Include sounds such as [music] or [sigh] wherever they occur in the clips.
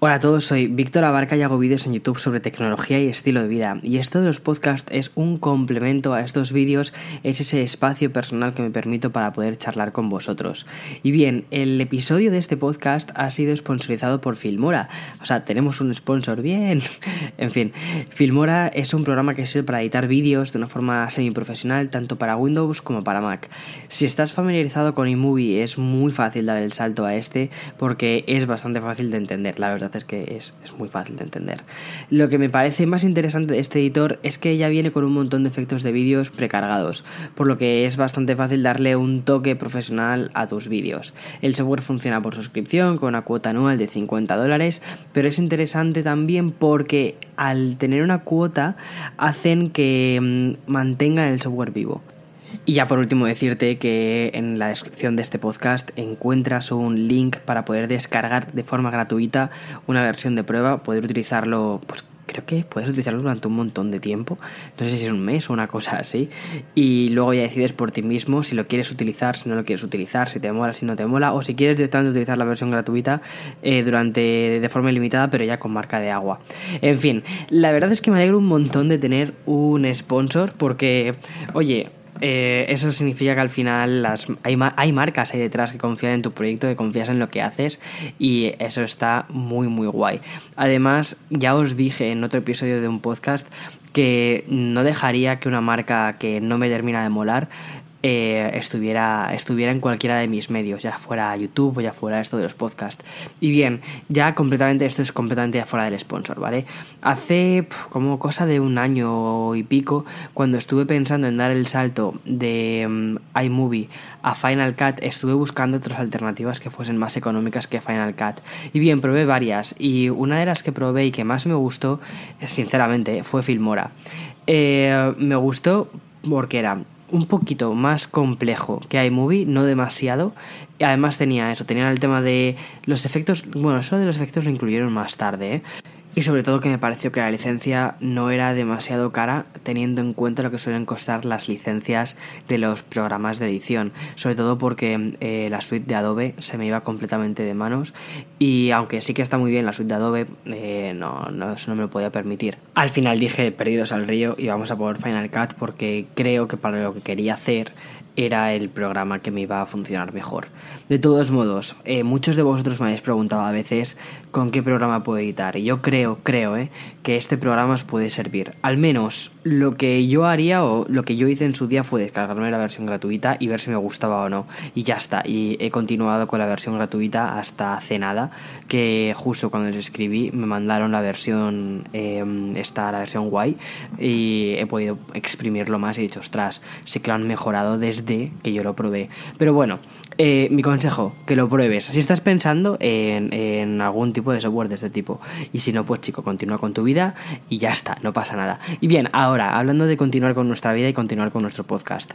Hola a todos, soy Víctor Abarca y hago vídeos en YouTube sobre tecnología y estilo de vida. Y esto de los podcasts es un complemento a estos vídeos, es ese espacio personal que me permito para poder charlar con vosotros. Y bien, el episodio de este podcast ha sido sponsorizado por Filmora. O sea, tenemos un sponsor bien. [laughs] en fin, Filmora es un programa que sirve para editar vídeos de una forma semiprofesional, tanto para Windows como para Mac. Si estás familiarizado con iMovie, es muy fácil dar el salto a este porque es bastante fácil de entender, la verdad es que es, muy fácil de entender. Lo que me parece más interesante de este editor es que ya viene con un montón de efectos de vídeos precargados, por lo que es bastante fácil darle un toque profesional a tus vídeos. El software funciona por suscripción con una cuota anual de 50 dólares, pero es interesante también porque al tener una cuota hacen que mm, mantengan el software vivo. Y ya por último decirte que en la descripción de este podcast encuentras un link para poder descargar de forma gratuita una versión de prueba, poder utilizarlo, pues creo que puedes utilizarlo durante un montón de tiempo, no sé si es un mes o una cosa así, y luego ya decides por ti mismo si lo quieres utilizar, si no lo quieres utilizar, si te mola, si no te mola, o si quieres directamente utilizar la versión gratuita eh, durante de forma ilimitada, pero ya con marca de agua. En fin, la verdad es que me alegro un montón de tener un sponsor porque, oye, eh, eso significa que al final las, hay, hay, marcas ahí detrás que confían en tu proyecto, que confías en lo que haces y eso está muy muy guay. Además, ya os dije en otro episodio de un podcast que no dejaría que una marca que no me termina de molar eh, estuviera, estuviera en cualquiera de mis medios, ya fuera YouTube o ya fuera esto de los podcasts. Y bien, ya completamente, esto es completamente fuera del sponsor, ¿vale? Hace como cosa de un año y pico, cuando estuve pensando en dar el salto de mm, iMovie a Final Cut, estuve buscando otras alternativas que fuesen más económicas que Final Cut. Y bien, probé varias y una de las que probé y que más me gustó, sinceramente, fue Filmora. Eh, me gustó porque era un poquito más complejo que iMovie, no demasiado. Además tenía eso, tenía el tema de los efectos. Bueno, eso de los efectos lo incluyeron más tarde, ¿eh? Y sobre todo que me pareció que la licencia no era demasiado cara teniendo en cuenta lo que suelen costar las licencias de los programas de edición. Sobre todo porque eh, la suite de Adobe se me iba completamente de manos y aunque sí que está muy bien la suite de Adobe, eh, no, no, eso no me lo podía permitir. Al final dije perdidos al río y vamos a por Final Cut porque creo que para lo que quería hacer era el programa que me iba a funcionar mejor. De todos modos, eh, muchos de vosotros me habéis preguntado a veces con qué programa puedo editar. Y yo creo, creo, eh, que este programa os puede servir. Al menos lo que yo haría o lo que yo hice en su día fue descargarme la versión gratuita y ver si me gustaba o no. Y ya está. Y he continuado con la versión gratuita hasta hace nada, que justo cuando les escribí me mandaron la versión, em, esta, la versión guay, y he podido exprimirlo más y he dicho, ostras, sí que lo han mejorado desde que yo lo probé. Pero bueno, eh, mi consejo, que lo pruebes. Si estás pensando en, en, algún tipo de software de este tipo. Y si no, pues chico, continúa con tu vida y ya está, no pasa nada. Y bien, ahora, hablando de continuar con nuestra vida y continuar con nuestro podcast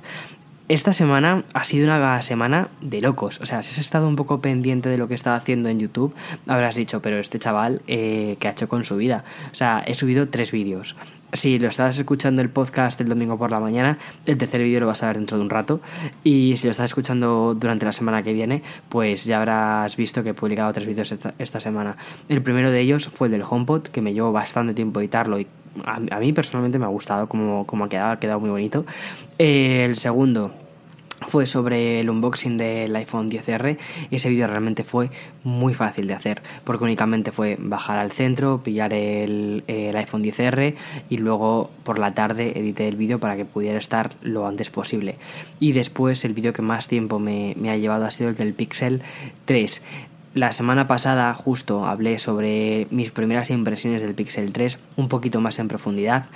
esta semana ha sido una semana de locos. O sea, si has estado un poco pendiente de lo que estaba haciendo en YouTube, habrás dicho, pero este chaval, eh, ¿qué ha hecho con su vida? O sea, he subido tres vídeos. Si lo estás escuchando el podcast el domingo por la mañana, el tercer vídeo lo vas a ver dentro de un rato. Y si lo estás escuchando durante la semana que viene, pues ya habrás visto que he publicado tres vídeos esta, semana. El primero de ellos fue el del HomePod, que me llevó bastante tiempo editarlo y a, mí personalmente me ha gustado como, como ha quedado, ha quedado muy bonito. el segundo fue sobre el unboxing del iPhone 10R y ese vídeo realmente fue muy fácil de hacer porque únicamente fue bajar al centro, pillar el, iPhone 10R y luego por la tarde edité el vídeo para que pudiera estar lo antes posible. Y después el vídeo que más tiempo me, me ha llevado ha sido el del Pixel 3 la semana pasada justo hablé sobre mis primeras impresiones del Pixel 3 un poquito más en profundidad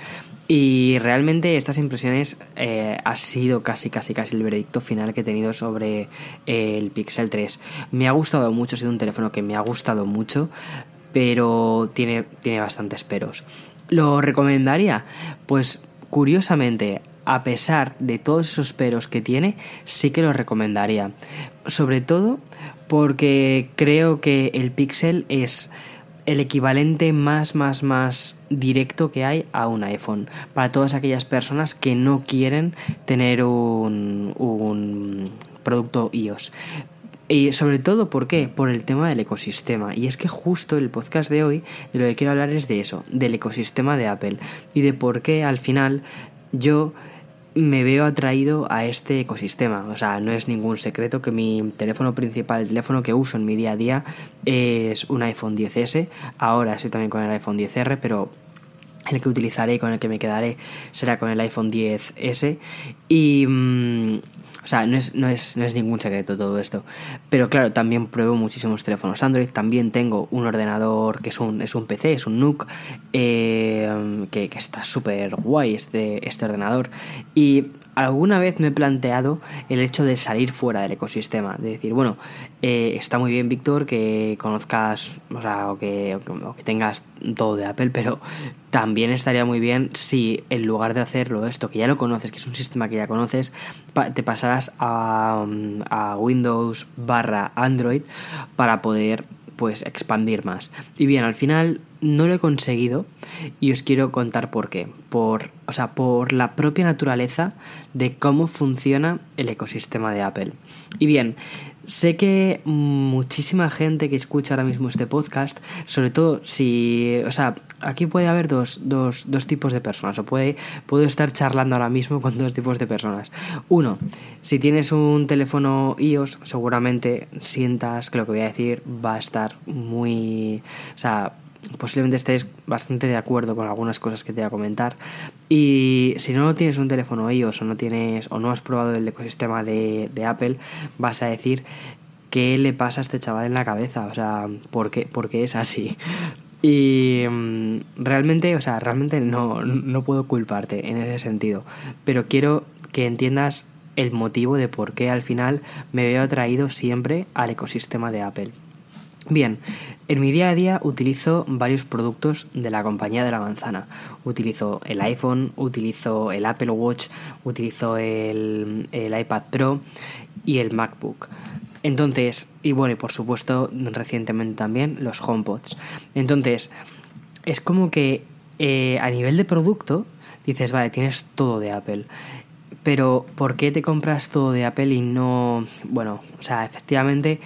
y realmente estas impresiones eh, ha sido casi casi casi el veredicto final que he tenido sobre eh, el Pixel 3. Me ha gustado mucho, ha sido un teléfono que me ha gustado mucho, pero tiene, tiene bastantes peros. ¿Lo recomendaría? Pues curiosamente a pesar de todos esos peros que tiene, sí que lo recomendaría. Sobre todo porque creo que el Pixel es el equivalente más, más, más directo que hay a un iPhone. Para todas aquellas personas que no quieren tener un, un producto iOS. Y sobre todo, ¿por qué? Por el tema del ecosistema. Y es que justo el podcast de hoy, de lo que quiero hablar es de eso, del ecosistema de Apple. Y de por qué al final yo me veo atraído a este ecosistema. O sea, no es ningún secreto que mi teléfono principal, el teléfono que uso en mi día a día, es un iPhone 10S. Ahora estoy también con el iPhone 10R, pero el que utilizaré y con el que me quedaré será con el iPhone 10S. Y. Mm, o sea, no es, no, es, no es ningún secreto todo esto. Pero claro, también pruebo muchísimos teléfonos Android. También tengo un ordenador que es un, es un PC, es un NUC, eh, que, que, está súper guay este, este ordenador. Y alguna vez me he planteado el hecho de salir fuera del ecosistema, de decir, bueno, eh, está muy bien, Víctor, que conozcas, o sea, o que, que, tengas todo de Apple, pero también estaría muy bien si en lugar de hacerlo esto, que ya lo conoces, que es un sistema que ya conoces, te pasaras a, a Windows barra Android para poder pues expandir más. Y bien, al final no lo he conseguido y os quiero contar por qué. Por, o sea, por la propia naturaleza de cómo funciona el ecosistema de Apple. Y bien, sé que muchísima gente que escucha ahora mismo este podcast, sobre todo si, o sea, aquí puede haber dos, dos, dos tipos de personas, o puede, puedo estar charlando ahora mismo con dos tipos de personas. Uno, si tienes un teléfono iOS, seguramente sientas que lo que voy a decir va a estar muy, o sea, posiblemente estés bastante de acuerdo con algunas cosas que te voy a comentar. Y si no tienes un teléfono iOS o no tienes o no has probado el ecosistema de, de Apple, vas a decir qué le pasa a este chaval en la cabeza, o sea, ¿por qué, porque es así? Y mm, realmente, o sea, realmente no, no puedo culparte en ese sentido, pero quiero que entiendas el motivo de por qué al final me veo atraído siempre al ecosistema de Apple. Bien, en mi día a día utilizo varios productos de la compañía de la manzana. Utilizo el iPhone, utilizo el Apple Watch, utilizo el, el iPad Pro y el MacBook. Entonces, y bueno, y por supuesto, recientemente también los HomePods. Entonces, es como que eh, a nivel de producto, dices, vale, tienes todo de Apple. Pero, ¿por qué te compras todo de Apple y no... Bueno, o sea, efectivamente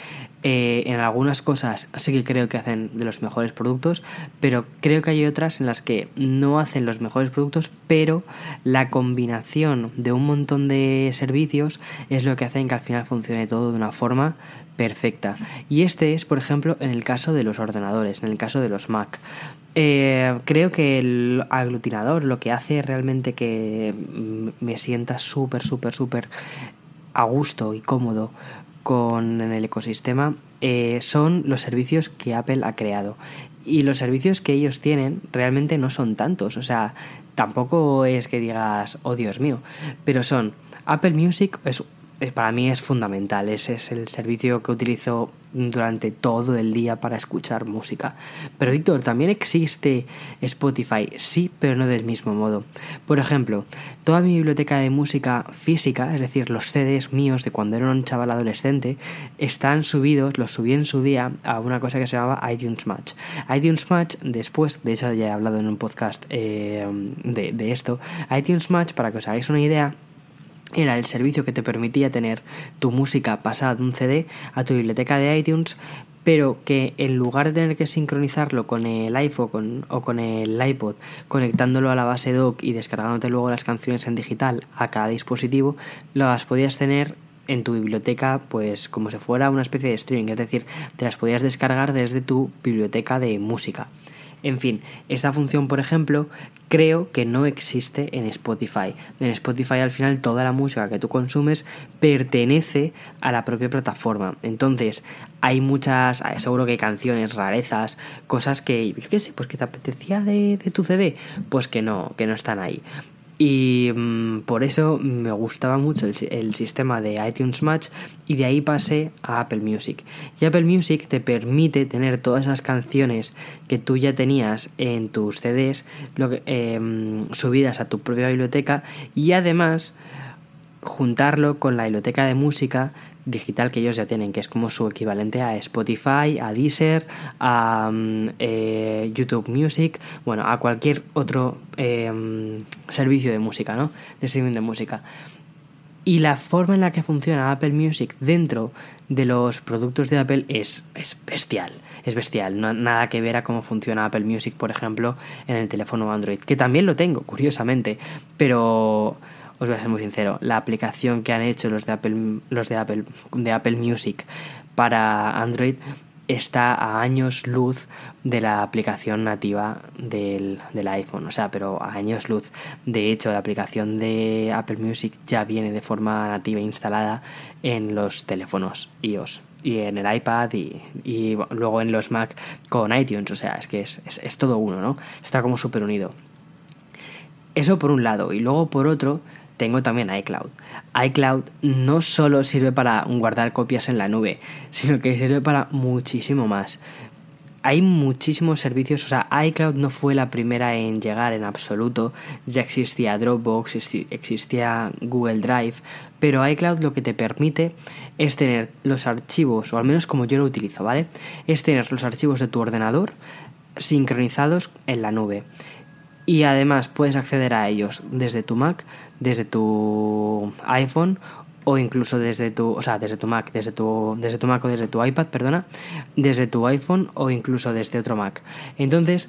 eh, en algunas cosas sí que creo que hacen de los mejores productos, pero creo que hay otras en las que no hacen los mejores productos, pero la combinación de un montón de servicios es lo que hacen que al final funcione todo de una forma perfecta. Y este es, por ejemplo, en el caso de los ordenadores, en el caso de los Mac. Eh, creo que el aglutinador lo que hace realmente que me sienta súper, súper, súper a gusto y cómodo con el ecosistema eh, son los servicios que Apple ha creado. Y los servicios que ellos tienen realmente no son tantos. O sea, tampoco es que digas, oh Dios mío. Pero son Apple Music, es para mí es fundamental. Ese es el servicio que utilizo durante todo el día para escuchar música. Pero Víctor, también existe Spotify, sí, pero no del mismo modo. Por ejemplo, toda mi biblioteca de música física, es decir, los CDs míos de cuando era un chaval adolescente, están subidos, los subí en su día a una cosa que se llamaba iTunes Match. iTunes Match, después, de hecho ya he hablado en un podcast eh, de, de esto, iTunes Match, para que os hagáis una idea, era el servicio que te permitía tener tu música pasada de un CD a tu biblioteca de iTunes, pero que en lugar de tener que sincronizarlo con el iPhone o con el iPod, conectándolo a la base doc y descargándote luego las canciones en digital a cada dispositivo, las podías tener en tu biblioteca pues como si fuera una especie de streaming, es decir, te las podías descargar desde tu biblioteca de música. En fin, esta función, por ejemplo, creo que no existe en Spotify. En Spotify al final toda la música que tú consumes pertenece a la propia plataforma. Entonces, hay muchas, seguro que hay canciones, rarezas, cosas que, yo qué sé, pues que te apetecía de, de tu CD, pues que no, que no están ahí. Y mm, por eso me gustaba mucho el, sistema de iTunes Match y de ahí pasé a Apple Music. Y Apple Music te permite tener todas esas canciones que tú ya tenías en tus CDs em, subidas a tu propia biblioteca y además juntarlo con la biblioteca de música digital que ellos ya tienen, que es como su equivalente a Spotify, a Deezer, a mm, eh, YouTube Music, bueno, a cualquier otro em, servicio de música, ¿no? De streaming de música. Y la forma en la que funciona Apple Music dentro de los productos de Apple es, es bestial. Es bestial. No, nada que ver a cómo funciona Apple Music, por ejemplo, en el teléfono Android. Que también lo tengo, curiosamente. Pero os voy a ser muy sincero. La aplicación que han hecho los de Apple, los de Apple, de Apple Music para Android está a años luz de la aplicación nativa del, iPhone, o sea, pero a años luz. De hecho, la aplicación de Apple Music ya viene de forma nativa instalada en los teléfonos iOS y en el iPad y, luego en los Mac con iTunes, o sea, es que es, es todo uno, ¿no? Está como súper unido. Eso por un lado, y luego por otro, tengo también iCloud. iCloud no solo sirve para guardar copias en la nube, sino que sirve para muchísimo más. Hay muchísimos servicios, o sea, iCloud no fue la primera en llegar en absoluto, ya existía Dropbox, existía Google Drive, pero iCloud lo que te permite es tener los archivos, o al menos como yo lo utilizo, ¿vale? Es tener los archivos de tu ordenador sincronizados en la nube y además puedes acceder a ellos desde tu Mac, desde tu iPhone o incluso desde tu, o sea, desde tu Mac, desde tu, desde tu Mac o desde tu iPad, perdona, desde tu iPhone o incluso desde otro Mac. Entonces,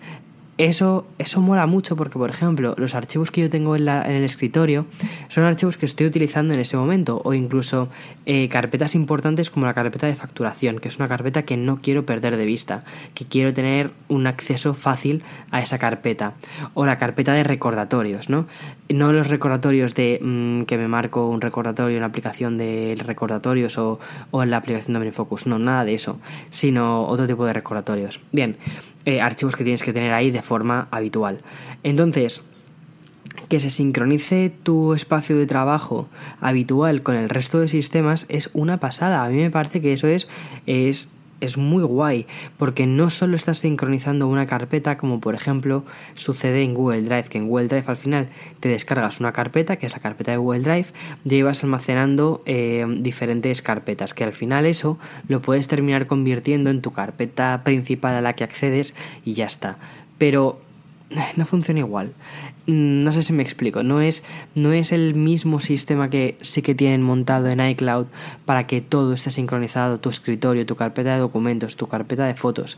eso, eso mola mucho porque, por ejemplo, los archivos que yo tengo en, la, en, el escritorio son archivos que estoy utilizando en ese momento o incluso eh, carpetas importantes como la carpeta de facturación, que es una carpeta que no quiero perder de vista, que quiero tener un acceso fácil a esa carpeta. O la carpeta de recordatorios, ¿no? No los recordatorios de mm, que me marco un recordatorio en la aplicación de recordatorios o, o en la aplicación de OmniFocus, no, nada de eso, sino otro tipo de recordatorios. Bien, eh, archivos que tienes que tener ahí de forma habitual. Entonces, que se sincronice tu espacio de trabajo habitual con el resto de sistemas es una pasada. A mí me parece que eso es, es es muy guay porque no solo estás sincronizando una carpeta como por ejemplo sucede en Google Drive, que en Google Drive al final te descargas una carpeta, que es la carpeta de Google Drive, y ibas almacenando eh, diferentes carpetas, que al final eso lo puedes terminar convirtiendo en tu carpeta principal a la que accedes y ya está. Pero [sighs] no funciona igual. Mm, no sé si me explico. No es, no es el mismo sistema que sí que tienen montado en iCloud para que todo esté sincronizado, tu escritorio, tu carpeta de documentos, tu carpeta de fotos.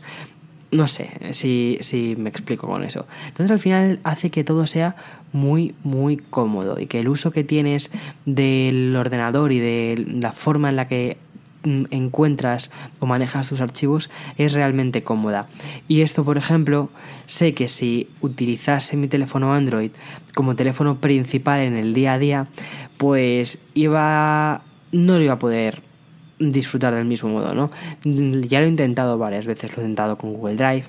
No sé si, si me explico con eso. Entonces al final hace que todo sea muy, muy cómodo y que el uso que tienes del ordenador y de la forma en la que encuentras o manejas tus archivos es realmente cómoda. Y esto, por ejemplo, sé que si utilizase mi teléfono Android como teléfono principal en el día a día, pues iba no lo iba a poder disfrutar del mismo modo, ¿no? Ya lo he intentado varias veces, lo he intentado con Google Drive,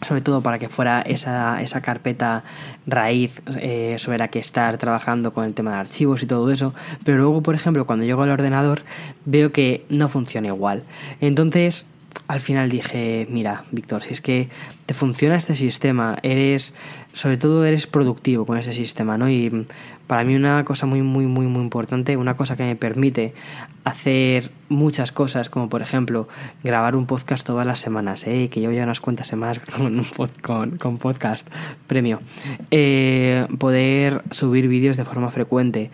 sobre todo para que fuera esa, esa carpeta raíz eh, sobre la que estar trabajando con el tema de archivos y todo eso, pero luego, por ejemplo, cuando llego al ordenador veo que no funciona igual. Entonces, al final dije, mira, Víctor, si es que te funciona este sistema, eres, sobre todo eres productivo con este sistema, ¿no? Y para mí una cosa muy, muy, muy, muy importante, una cosa que me permite hacer muchas cosas, como por ejemplo grabar un podcast todas las semanas, ¿eh? que yo ya unas cuantas semanas [laughs] con, con, con podcast premio, eh, poder subir vídeos de forma frecuente,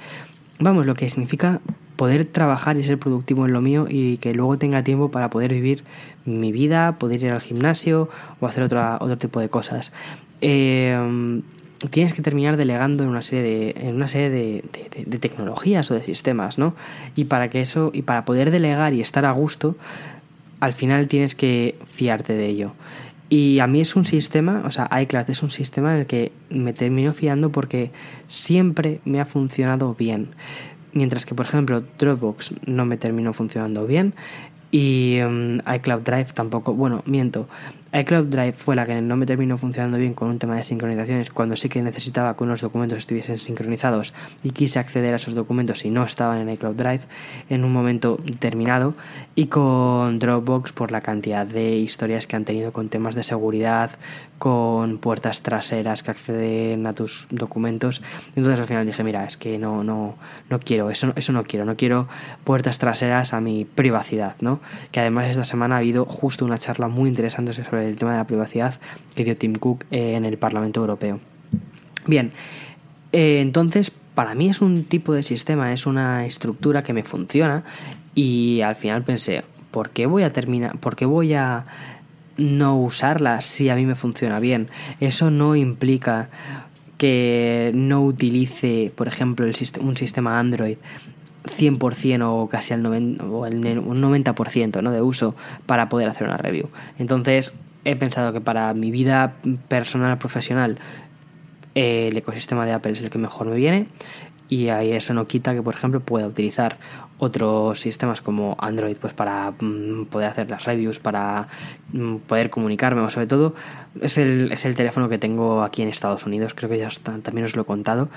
vamos, lo que significa poder trabajar y ser productivo en lo mío y que luego tenga tiempo para poder vivir mi vida, poder ir al gimnasio o hacer otra, otro tipo de cosas. Eh, tienes que terminar delegando en una serie de, en una serie de, de, tecnologías o de sistemas, ¿no? Y para que eso, y para poder delegar y estar a gusto, al final tienes que fiarte de ello. Y a mí es un sistema, o sea, iCloud es un sistema en el que me termino fiando porque siempre me ha funcionado bien. Mientras que, por ejemplo, Dropbox no me terminó funcionando bien y um, iCloud Drive tampoco, bueno, miento, iCloud Drive fue la que no me terminó funcionando bien con un tema de sincronizaciones cuando sí que necesitaba que unos documentos estuviesen sincronizados y quise acceder a esos documentos y no estaban en iCloud Drive en un momento determinado y con Dropbox por la cantidad de historias que han tenido con temas de seguridad, con puertas traseras que acceden a tus documentos. Entonces al final dije, mira, es que no, no, no quiero, eso, eso no quiero, no quiero puertas traseras a mi privacidad, ¿no? Que además esta semana ha habido justo una charla muy interesante sobre el tema de la privacidad que dio Tim Cook eh, en el Parlamento Europeo. Bien, eh, entonces, para mí es un tipo de sistema, es una estructura que me funciona y al final pensé, ¿por qué voy a terminar, por qué voy a no usarla si a mí me funciona bien? Eso no implica que no utilice, por ejemplo, un sistema Android 100% o casi al 90, o el, un 90% ¿no? de uso para poder hacer una review. Entonces he pensado que para mi vida personal, profesional, el ecosistema de Apple es el que mejor me viene y ahí eso no quita que por ejemplo pueda utilizar otros sistemas como Android pues para mm, poder hacer las reviews para mm, poder comunicarme o sobre todo es el, es el teléfono que tengo aquí en Estados Unidos creo que ya también os lo he contado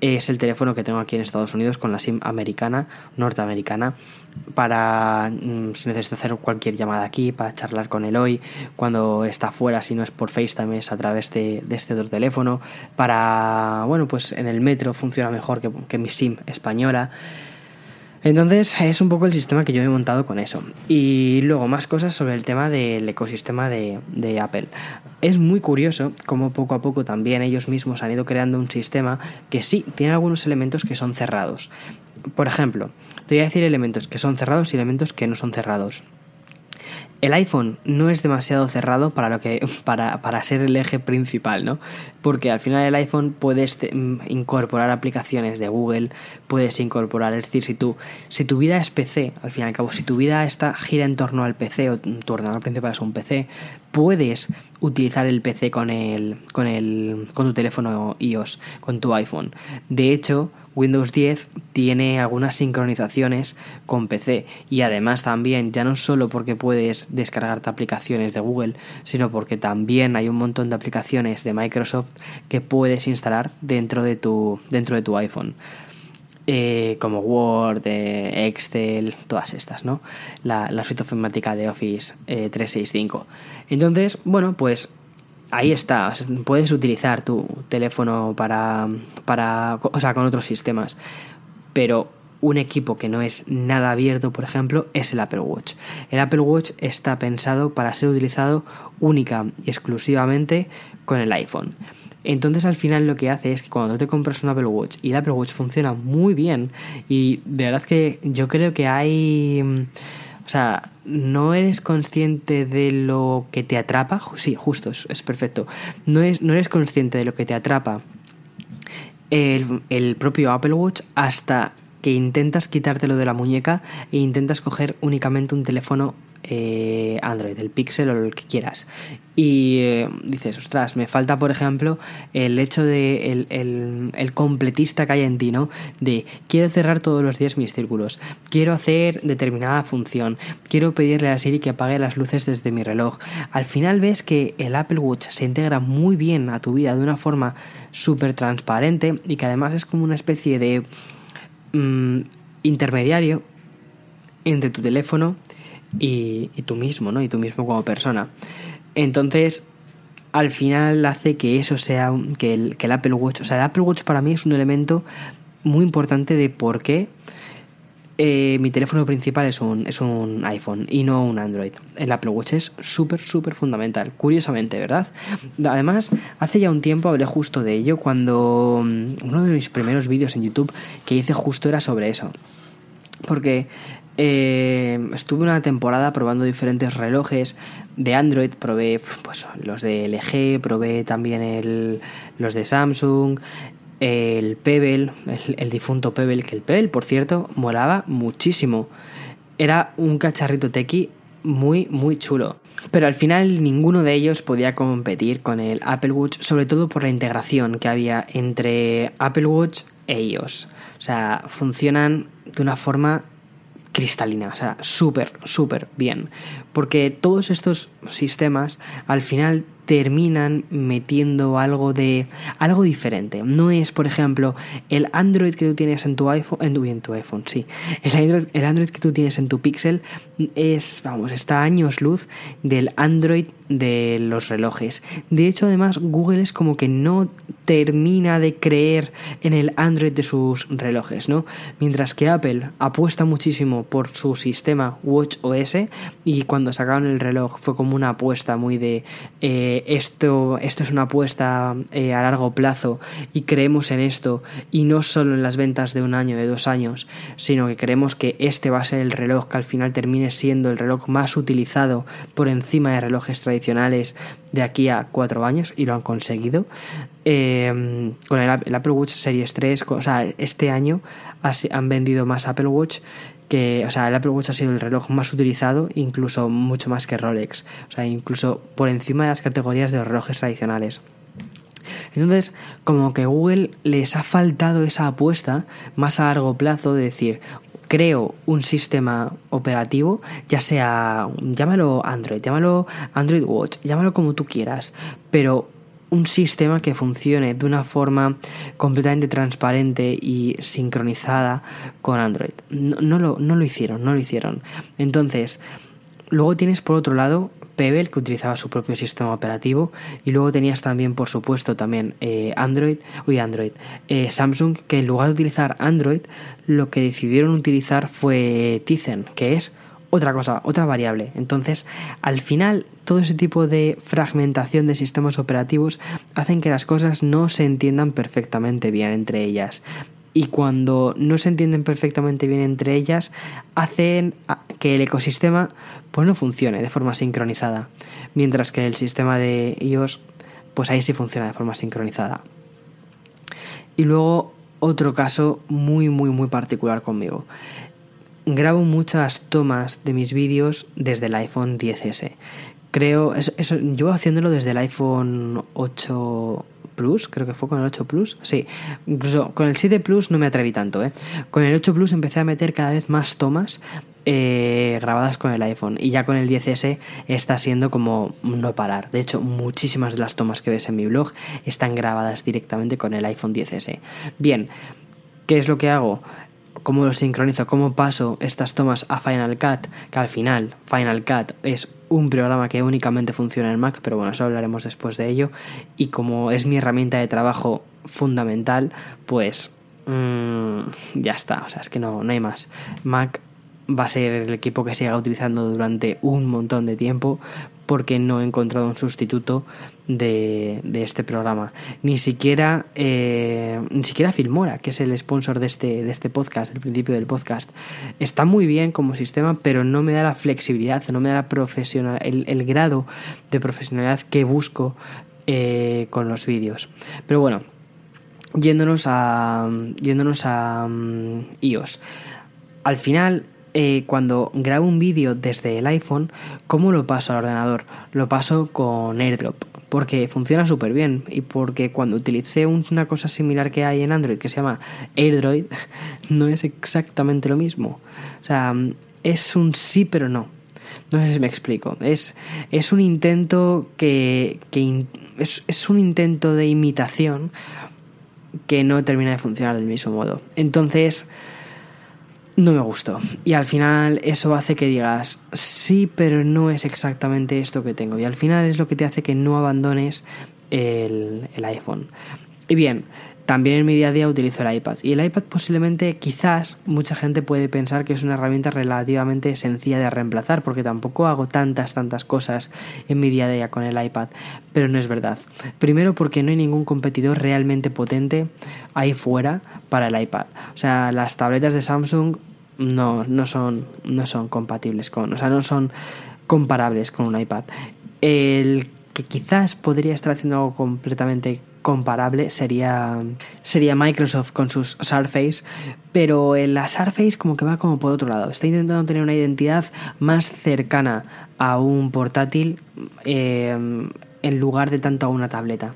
es el teléfono que tengo aquí en Estados Unidos con la SIM americana norteamericana para mm, si necesito hacer cualquier llamada aquí para charlar con él hoy cuando está fuera si no es por FaceTime es a través de, de este otro teléfono para bueno pues en el metro funciona mejor que, que mi SIM española entonces es un poco el sistema que yo he montado con eso. Y luego más cosas sobre el tema del ecosistema de, Apple. Es muy curioso cómo poco a poco también ellos mismos han ido creando un sistema que sí tiene algunos elementos que son cerrados. Por ejemplo, te voy a decir elementos que son cerrados y elementos que no son cerrados. El iPhone no es demasiado cerrado para lo que [laughs] para, para, ser el eje principal, ¿no? Porque al final el iPhone puedes mm, incorporar aplicaciones de Google, puedes incorporar, es decir, si tu, si tu vida es PC, al fin y al cabo, si tu vida está gira en torno al PC o tu ordenador principal es un PC, puedes utilizar el PC con el con el con tu teléfono iOS, con tu iPhone. De hecho, Windows 10 tiene algunas sincronizaciones con PC y además también ya no solo porque puedes descargarte aplicaciones de Google, sino porque también hay un montón de aplicaciones de Microsoft que puedes instalar dentro de tu, dentro de tu iPhone. Eh, como Word, eh, Excel, todas estas, ¿no? La, suite ofimática de Office 365. Eh, Entonces, bueno, pues ahí está, puedes utilizar tu teléfono para, para, o sea, con otros sistemas, pero un equipo que no es nada abierto, por ejemplo, es el Apple Watch. El Apple Watch está pensado para ser utilizado única y exclusivamente con el iPhone. Entonces al final lo que hace es que cuando te compras un Apple Watch y el Apple Watch funciona muy bien y de verdad que yo creo que hay o sea, no eres consciente de lo que te atrapa. Sí, justo, es, perfecto. No, es, no eres consciente de lo que te atrapa el, el propio Apple Watch hasta que intentas quitártelo de la muñeca e intentas coger únicamente un teléfono eh, Android, el Pixel o el que quieras. Y eh, dices, ostras, me falta, por ejemplo, el hecho de el, completista que hay en ti, ¿no? De quiero cerrar todos los días mis círculos, quiero hacer determinada función, quiero pedirle a Siri que apague las luces desde mi reloj. Al final ves que el Apple Watch se integra muy bien a tu vida de una forma súper transparente y que además es como una especie de mm, intermediario entre tu teléfono y, tú mismo, ¿no? Y tú mismo como persona. Entonces, al final hace que eso sea, que el, que el Apple Watch, o sea, el Apple Watch para mí es un elemento muy importante de por qué eh, mi teléfono principal es un, es un iPhone y no un Android. El Apple Watch es súper, súper fundamental, curiosamente, ¿verdad? Además, hace ya un tiempo hablé justo de ello cuando mm, uno de mis primeros vídeos en YouTube que hice justo era sobre eso. Porque eh, estuve una temporada probando diferentes relojes de Android, probé pues, los de LG, probé también el, los de Samsung, el Pebble, el, difunto Pebble, que el Pebble, por cierto, molaba muchísimo. Era un cacharrito tequi muy, muy chulo. Pero al final ninguno de ellos podía competir con el Apple Watch, sobre todo por la integración que había entre Apple Watch e iOS. O sea, funcionan de una forma cristalina, o sea, súper, súper bien. Porque todos estos sistemas al final terminan metiendo algo de algo diferente. No es, por ejemplo, el Android que tú tienes en tu iPhone, en tu, iPhone, sí. El Android, que tú tienes en tu Pixel es, vamos, está años luz del Android de los relojes. De hecho, además, Google es como que no termina de creer en el Android de sus relojes, ¿no? Mientras que Apple apuesta muchísimo por su sistema Watch OS y cuando sacaron el reloj fue como una apuesta muy de eh, esto, esto es una apuesta eh, a largo plazo y creemos en esto y no solo en las ventas de un año, de dos años, sino que creemos que este va a ser el reloj que al final termine siendo el reloj más utilizado por encima de relojes tradicionales de aquí a cuatro años y lo han conseguido. Eh, con el, Apple Watch Series 3, o sea, este año han vendido más Apple Watch que, o sea, el Apple Watch ha sido el reloj más utilizado, incluso mucho más que Rolex, o sea, incluso por encima de las categorías de relojes tradicionales. Entonces, como que Google les ha faltado esa apuesta más a largo plazo de decir, creo un sistema operativo, ya sea, llámalo Android, llámalo Android Watch, llámalo como tú quieras, pero un sistema que funcione de una forma completamente transparente y sincronizada con Android. No, lo, no lo hicieron, no lo hicieron. Entonces, luego tienes por otro lado Pebble que utilizaba su propio sistema operativo y luego tenías también por supuesto también eh, Android uy Android eh, Samsung que en lugar de utilizar Android lo que decidieron utilizar fue Tizen que es otra cosa, otra variable. Entonces, al final, todo ese tipo de fragmentación de sistemas operativos hacen que las cosas no se entiendan perfectamente bien entre ellas. Y cuando no se entienden perfectamente bien entre ellas, hacen que el ecosistema pues no funcione de forma sincronizada. Mientras que el sistema de iOS, pues ahí sí funciona de forma sincronizada. Y luego otro caso muy, muy, muy particular conmigo grabo muchas tomas de mis vídeos desde el iPhone 10S. Creo, eso, eso, llevo haciéndolo desde el iPhone 8 Plus, creo que fue con el 8 Plus, sí, incluso con el 7 Plus no me atreví tanto, ¿eh? Con el 8 Plus empecé a meter cada vez más tomas eh, grabadas con el iPhone y ya con el 10S está siendo como no parar. De hecho, muchísimas de las tomas que ves en mi blog están grabadas directamente con el iPhone 10S. Bien, ¿qué es lo que hago? cómo lo sincronizo, cómo paso estas tomas a Final Cut, que al final Final Cut es un programa que únicamente funciona en Mac, pero bueno, eso hablaremos después de ello. Y como es mi herramienta de trabajo fundamental, pues mmm, ya está, o sea, es que no, no hay más. Mac va a ser el equipo que siga utilizando durante un montón de tiempo porque no he encontrado un sustituto de, este programa. Ni siquiera, eh, ni siquiera Filmora, que es el sponsor de este, de este podcast, el principio del podcast. Está muy bien como sistema, pero no me da la flexibilidad, no me da la profesional, el, grado de profesionalidad que busco eh, con los vídeos. Pero bueno, yéndonos a, yéndonos a um, iOS. Al final, eh, cuando grabo un vídeo desde el iPhone, ¿cómo lo paso al ordenador? Lo paso con AirDrop, porque funciona súper bien y porque cuando utilicé una cosa similar que hay en Android que se llama AirDroid, [laughs] no es exactamente lo mismo. O sea, es un sí pero no. No sé si me explico. Es, es un intento que, que es, es un intento de imitación que no termina de funcionar del mismo modo. Entonces, no me gustó. Y al final eso hace que digas, sí, pero no es exactamente esto que tengo. Y al final es lo que te hace que no abandones el, iPhone. Y bien, también en mi día a día utilizo el iPad. Y el iPad posiblemente, quizás, mucha gente puede pensar que es una herramienta relativamente sencilla de reemplazar, porque tampoco hago tantas, tantas cosas en mi día a día con el iPad. Pero no es verdad. Primero porque no hay ningún competidor realmente potente ahí fuera para el iPad. O sea, las tabletas de Samsung no, no, son, no son compatibles con, o sea, no son comparables con un iPad. El que quizás podría estar haciendo algo completamente comparable sería, sería Microsoft con sus Surface, pero la Surface como que va como por otro lado, está intentando tener una identidad más cercana a un portátil eh, en lugar de tanto a una tableta.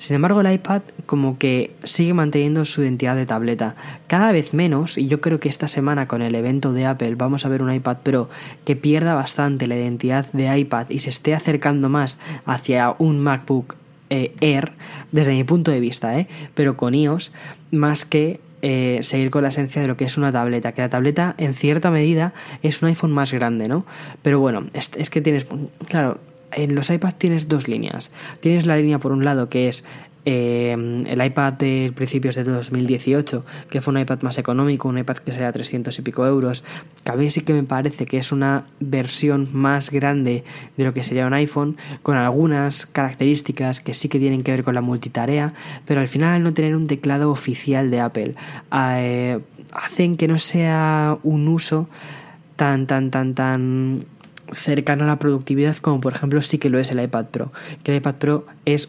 Sin embargo, el iPad como que sigue manteniendo su identidad de tableta. Cada vez menos, y yo creo que esta semana con el evento de Apple vamos a ver un iPad Pro que pierda bastante la identidad de iPad y se esté acercando más hacia un MacBook eh, Air, desde mi punto de vista, ¿eh? pero con iOS, más que eh, seguir con la esencia de lo que es una tableta, que la tableta en cierta medida es un iPhone más grande, ¿no? Pero bueno, es, es que tienes, claro, en los iPads tienes dos líneas. Tienes la línea por un lado que es eh, el iPad de principios de 2018, que fue un iPad más económico, un iPad que salía a 300 y pico euros, que a mí sí que me parece que es una versión más grande de lo que sería un iPhone, con algunas características que sí que tienen que ver con la multitarea, pero al final al no tener un teclado oficial de Apple, eh, hacen que no sea un uso tan, tan, tan, tan cercano a la productividad como por ejemplo sí que lo es el iPad Pro. Que el iPad Pro es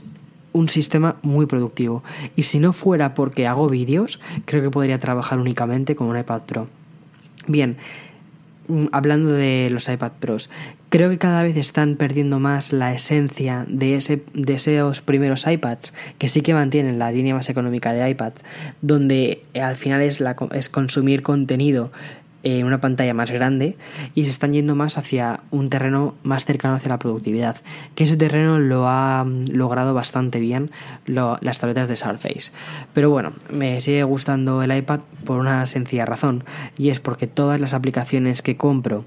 un sistema muy productivo. Y si no fuera porque hago vídeos, creo que podría trabajar únicamente con un iPad Pro. Bien, mm, hablando de los iPad Pros, creo que cada vez están perdiendo más la esencia de, ese, de esos primeros iPads, que sí que mantienen la línea más económica de iPad, donde al final es, la, es consumir contenido eh, una pantalla más grande y se están yendo más hacia un terreno más cercano hacia la productividad. Que ese terreno lo ha mm, logrado bastante bien las tabletas de Surface. Pero bueno, me sigue gustando el iPad por una sencilla razón y es porque todas las aplicaciones que compro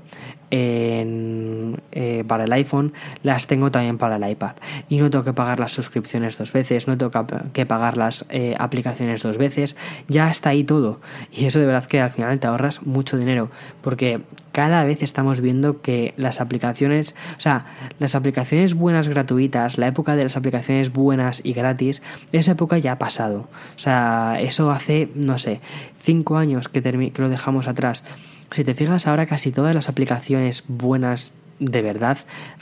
eh, para el iPhone las tengo también para el iPad y no tengo que pagar las suscripciones dos veces, no tengo que pagar las eh, aplicaciones dos veces, ya está ahí todo y eso de verdad que al final te ahorras mucho dinero porque cada vez estamos viendo que las aplicaciones, o sea, las aplicaciones buenas gratuitas, la época de las aplicaciones buenas y gratis, esa época ya ha pasado. O sea, eso hace, no sé, cinco años que, que lo dejamos atrás. Si te fijas ahora casi todas las aplicaciones buenas de verdad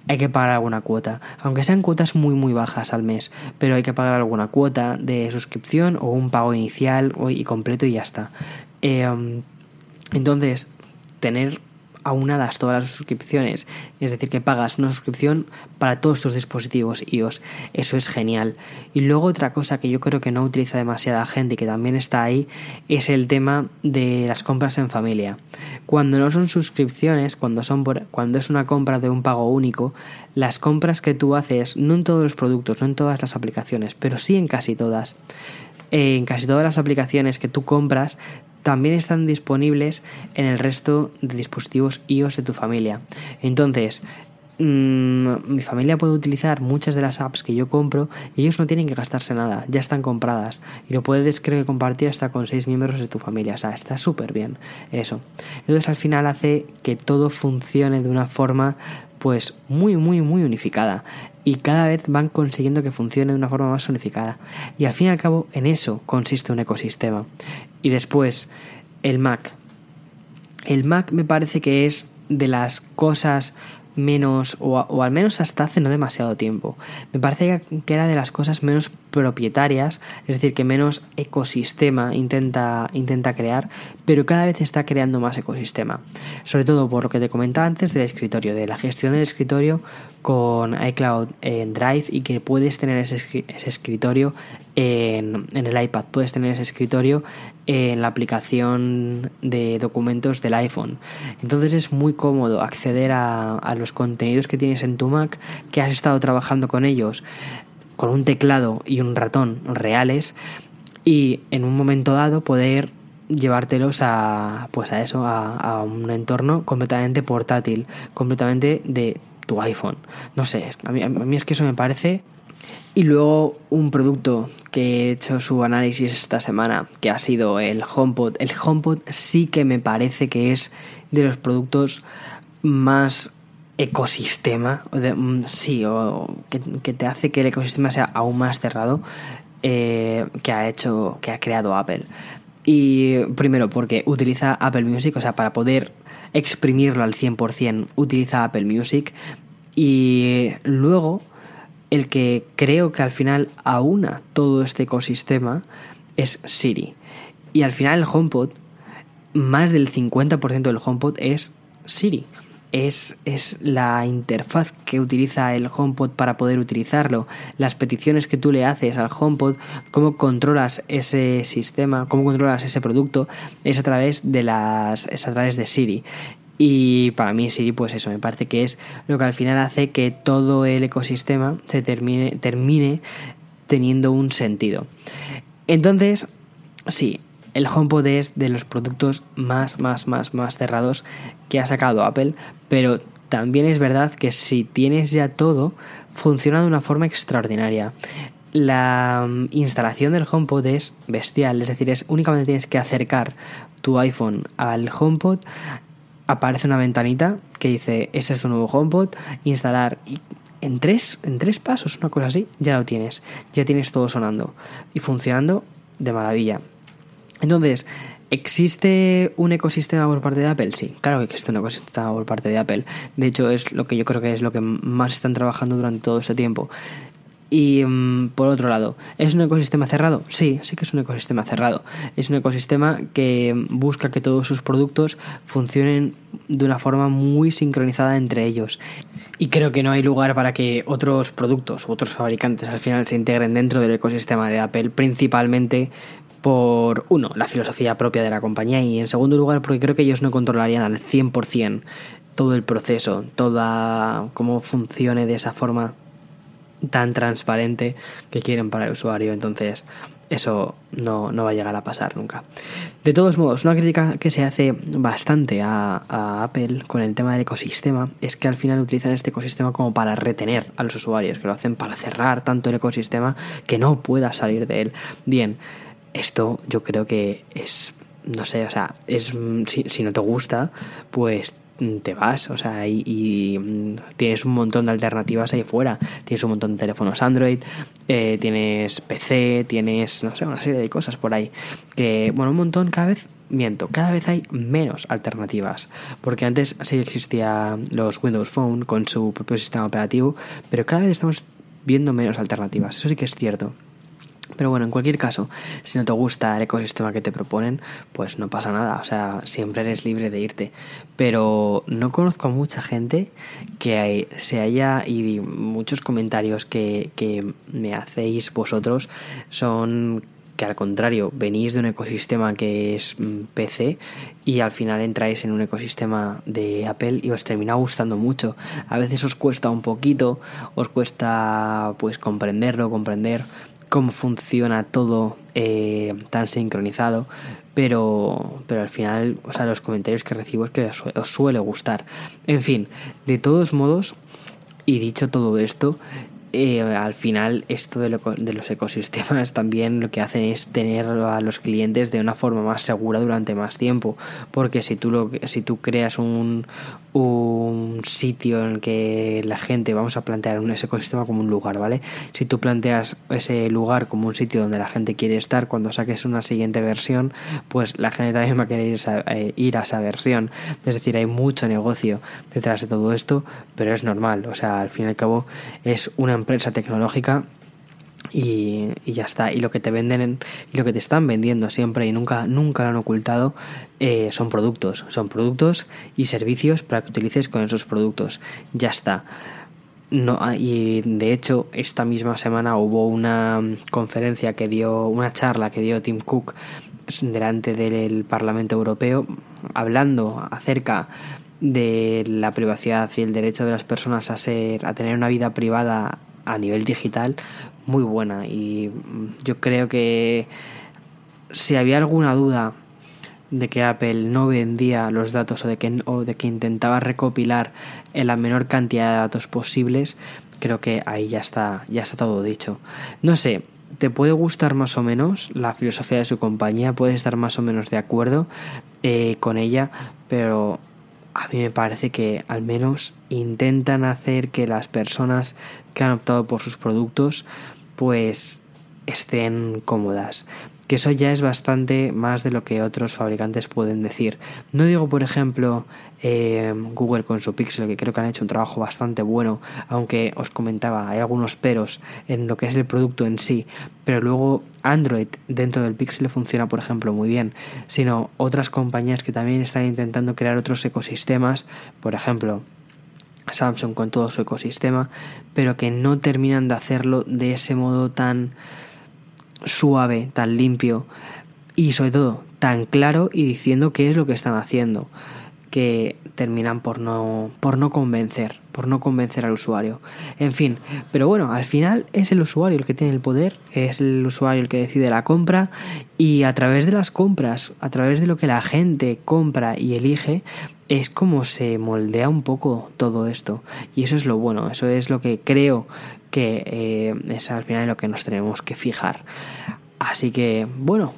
hay que pagar alguna cuota, aunque sean cuotas muy muy bajas al mes, pero hay que pagar alguna cuota de suscripción o un pago inicial y completo y ya está. Em, entonces, tener aunadas todas las suscripciones, es decir, que pagas una suscripción para todos tus dispositivos iOS. Eso es genial. Y luego otra cosa que yo creo que no utiliza demasiada gente y que también está ahí es el tema de las compras en familia. Cuando no son suscripciones, cuando son cuando es una compra de un pago único, las compras que tú haces, no en todos los productos, no en todas las aplicaciones, pero sí en casi todas, en casi todas las aplicaciones que tú compras también están disponibles en el resto de dispositivos iOS de tu familia. Entonces, mm, mi familia puede utilizar muchas de las apps que yo compro y ellos no tienen que gastarse nada, ya están compradas y lo puedes creo que compartir hasta con seis miembros de tu familia, o sea, está súper bien eso. Entonces al final hace que todo funcione de una forma pues muy muy muy unificada y cada vez van consiguiendo que funcione de una forma más unificada. Y al fin y al cabo en eso consiste un ecosistema. Y después el Mac. El Mac me parece que es de las cosas menos, o, al menos hasta hace no demasiado tiempo, me parece que era de las cosas menos propietarias, es decir, que menos ecosistema intenta, intenta crear, pero cada vez está creando más ecosistema. Sobre todo por lo que te comentaba antes del escritorio, de la gestión del escritorio con iCloud en Drive y que puedes tener ese, escritorio en, el iPad, puedes tener ese escritorio en la aplicación de documentos del iPhone. Entonces es muy cómodo acceder a, a los contenidos que tienes en tu Mac, que has estado trabajando con ellos con un teclado y un ratón reales y en un momento dado poder llevártelos a pues a eso a, un entorno completamente portátil completamente de tu iPhone no sé a mí, a mí es que eso me parece y luego un producto que he hecho su análisis esta semana, que ha sido el HomePod. El HomePod sí que me parece que es de los productos más ecosistema, mm, sí, o que, te hace que el ecosistema sea aún más cerrado eh, que ha hecho, que ha creado Apple. Y primero porque utiliza Apple Music, o sea, para poder exprimirlo al 100% utiliza Apple Music. Y luego el que creo que al final aúna todo este ecosistema es Siri. Y al final el HomePod, más del 50% del HomePod es Siri es, la interfaz que utiliza el HomePod para poder utilizarlo, las peticiones que tú le haces al HomePod, cómo controlas ese sistema, cómo controlas ese producto, es a través de las es a través de Siri. Y para mí Siri, pues eso, me parece que es lo que al final hace que todo el ecosistema se termine, termine teniendo un sentido. Entonces, sí, el HomePod es de los productos más, más, más, más cerrados que ha sacado Apple, pero también es verdad que si tienes ya todo, funciona de una forma extraordinaria. la mm, instalación del HomePod es bestial, es decir, es únicamente tienes que acercar tu iPhone al HomePod, aparece una ventanita que dice, este es tu nuevo HomePod, instalar y en tres, en tres pasos, una cosa así, ya lo tienes, ya tienes todo sonando y funcionando de maravilla. Entonces, ¿Existe un ecosistema por parte de Apple? Sí, claro que existe un ecosistema por parte de Apple. De hecho, es lo que yo creo que es lo que más están trabajando durante todo este tiempo. Y mm, por otro lado, ¿es un ecosistema cerrado? Sí, sí que es un ecosistema cerrado. Es un ecosistema que busca que todos sus productos funcionen de una forma muy sincronizada entre ellos. Y creo que no hay lugar para que otros productos u otros fabricantes al final se integren dentro del ecosistema de Apple, principalmente por, uno, la filosofía propia de la compañía y en segundo lugar porque creo que ellos no controlarían al 100% todo el proceso, toda cómo funcione de esa forma tan transparente que quieren para el usuario. Entonces, eso no, va a llegar a pasar nunca. De todos modos, una crítica que se hace bastante a, a, Apple con el tema del ecosistema es que al final utilizan este ecosistema como para retener a los usuarios, que lo hacen para cerrar tanto el ecosistema que no pueda salir de él. Bien, esto yo creo que es, no sé, o sea, es si, si no te gusta, pues te vas, o sea, y, mm, tienes un montón de alternativas ahí fuera. Tienes un montón de teléfonos Android, eh, tienes PC, tienes, no sé, una serie de cosas por ahí. Que, bueno, un montón, cada vez, miento, cada vez hay menos alternativas. Porque antes sí existía los Windows Phone con su propio sistema operativo, pero cada vez estamos viendo menos alternativas. Eso sí que es cierto. Pero bueno, en cualquier caso, si no te gusta el ecosistema que te proponen, pues no pasa nada, o sea, siempre eres libre de irte. Pero no conozco a mucha gente que se haya, y muchos comentarios que, que me hacéis vosotros son que al contrario, venís de un ecosistema que es mm, PC y al final entráis en un ecosistema de Apple y os termina gustando mucho. A veces os cuesta un poquito, os cuesta pues comprenderlo, comprender cómo funciona todo eh, tan sincronizado, pero, pero al final, o sea, los comentarios que recibo es que os, os suele gustar. En fin, de todos modos, y dicho todo esto, eh, al final esto de, los ecosistemas también lo que hacen es tener a los clientes de una forma más segura durante más tiempo. Porque si tú lo si tú creas un, un sitio en el que la gente vamos a plantear un, ese ecosistema como un lugar vale si tú planteas ese lugar como un sitio donde la gente quiere estar cuando saques una siguiente versión pues la gente también va a querer eh, ir a esa versión. Es decir hay mucho negocio detrás de todo esto pero es normal. O sea al fin y al cabo es una empresa tecnológica y, ya está. Y lo que te venden y lo que te están vendiendo siempre y nunca, nunca lo han ocultado eh, son productos. Son productos y servicios para que utilices con esos productos. Ya está. No, ah, y de hecho, esta misma semana hubo una conferencia que dio, una charla que dio Tim Cook delante del Parlamento Europeo, hablando acerca de la privacidad y el derecho de las personas a ser, a tener una vida privada a nivel digital muy buena y yo creo que si había alguna duda de que Apple no vendía los datos o de que, o de que intentaba recopilar la menor cantidad de datos posibles, creo que ahí ya está, ya está todo dicho. No sé, te puede gustar más o menos la filosofía de su compañía, puedes estar más o menos de acuerdo eh, con ella, pero a mí me parece que al menos intentan hacer que las personas que han optado por sus productos pues estén cómodas que eso ya es bastante más de lo que otros fabricantes pueden decir. No digo, por ejemplo, eh, Google con su Pixel, que creo que han hecho un trabajo bastante bueno, aunque os comentaba, hay algunos peros en lo que es el producto en sí, pero luego Android dentro del Pixel funciona, por ejemplo, muy bien, sino otras compañías que también están intentando crear otros ecosistemas, por ejemplo, Samsung con todo su ecosistema, pero que no terminan de hacerlo de ese modo tan suave, tan limpio y sobre todo tan claro y diciendo qué es lo que están haciendo que terminan por no por no convencer, por no convencer al usuario. En fin, pero bueno, al final es el usuario el que tiene el poder, es el usuario el que decide la compra y a través de las compras, a través de lo que la gente compra y elige, es como se moldea un poco todo esto. Y eso es lo bueno, eso es lo que creo que eh, es al final lo que nos tenemos que fijar. Así que, bueno,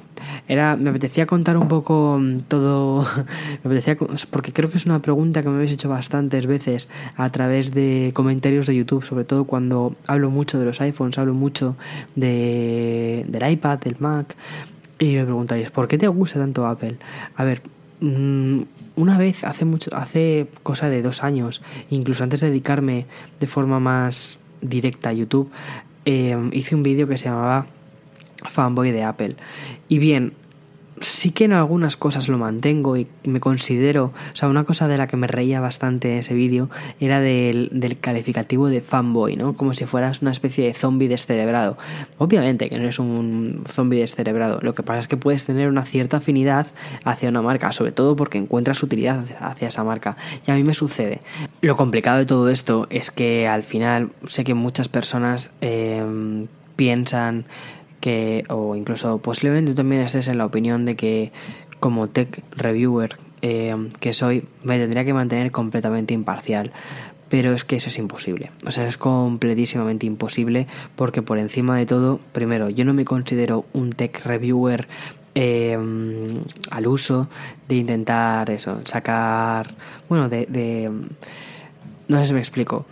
era, me apetecía contar un poco mm, todo, [laughs] me apetecía, porque creo que es una pregunta que me habéis hecho bastantes veces a través de comentarios de YouTube, sobre todo cuando hablo mucho de los iPhones, hablo mucho de, del iPad, del Mac, y me preguntáis, ¿por qué te gusta tanto Apple? A ver, mm, una vez, hace mucho, hace cosa de dos años, incluso antes de dedicarme de forma más directa a YouTube, eh, hice un vídeo que se llamaba fanboy de Apple. Y bien, sí que en algunas cosas lo mantengo y me considero, o sea, una cosa de la que me reía bastante en ese vídeo era del, del, calificativo de fanboy, ¿no? Como si fueras una especie de zombie descerebrado. Obviamente que no eres un zombie descerebrado, lo que pasa es que puedes tener una cierta afinidad hacia una marca, sobre todo porque encuentras utilidad hacia esa marca. Y a mí me sucede. Lo complicado de todo esto es que al final sé que muchas personas eh, piensan que, o incluso posiblemente también estés en la opinión de que como tech reviewer eh, que soy, me tendría que mantener completamente imparcial. Pero es que eso es imposible. O sea, es completísimamente imposible porque por encima de todo, primero, yo no me considero un tech reviewer eh, al uso de intentar eso, sacar, bueno, de no sé si me explico.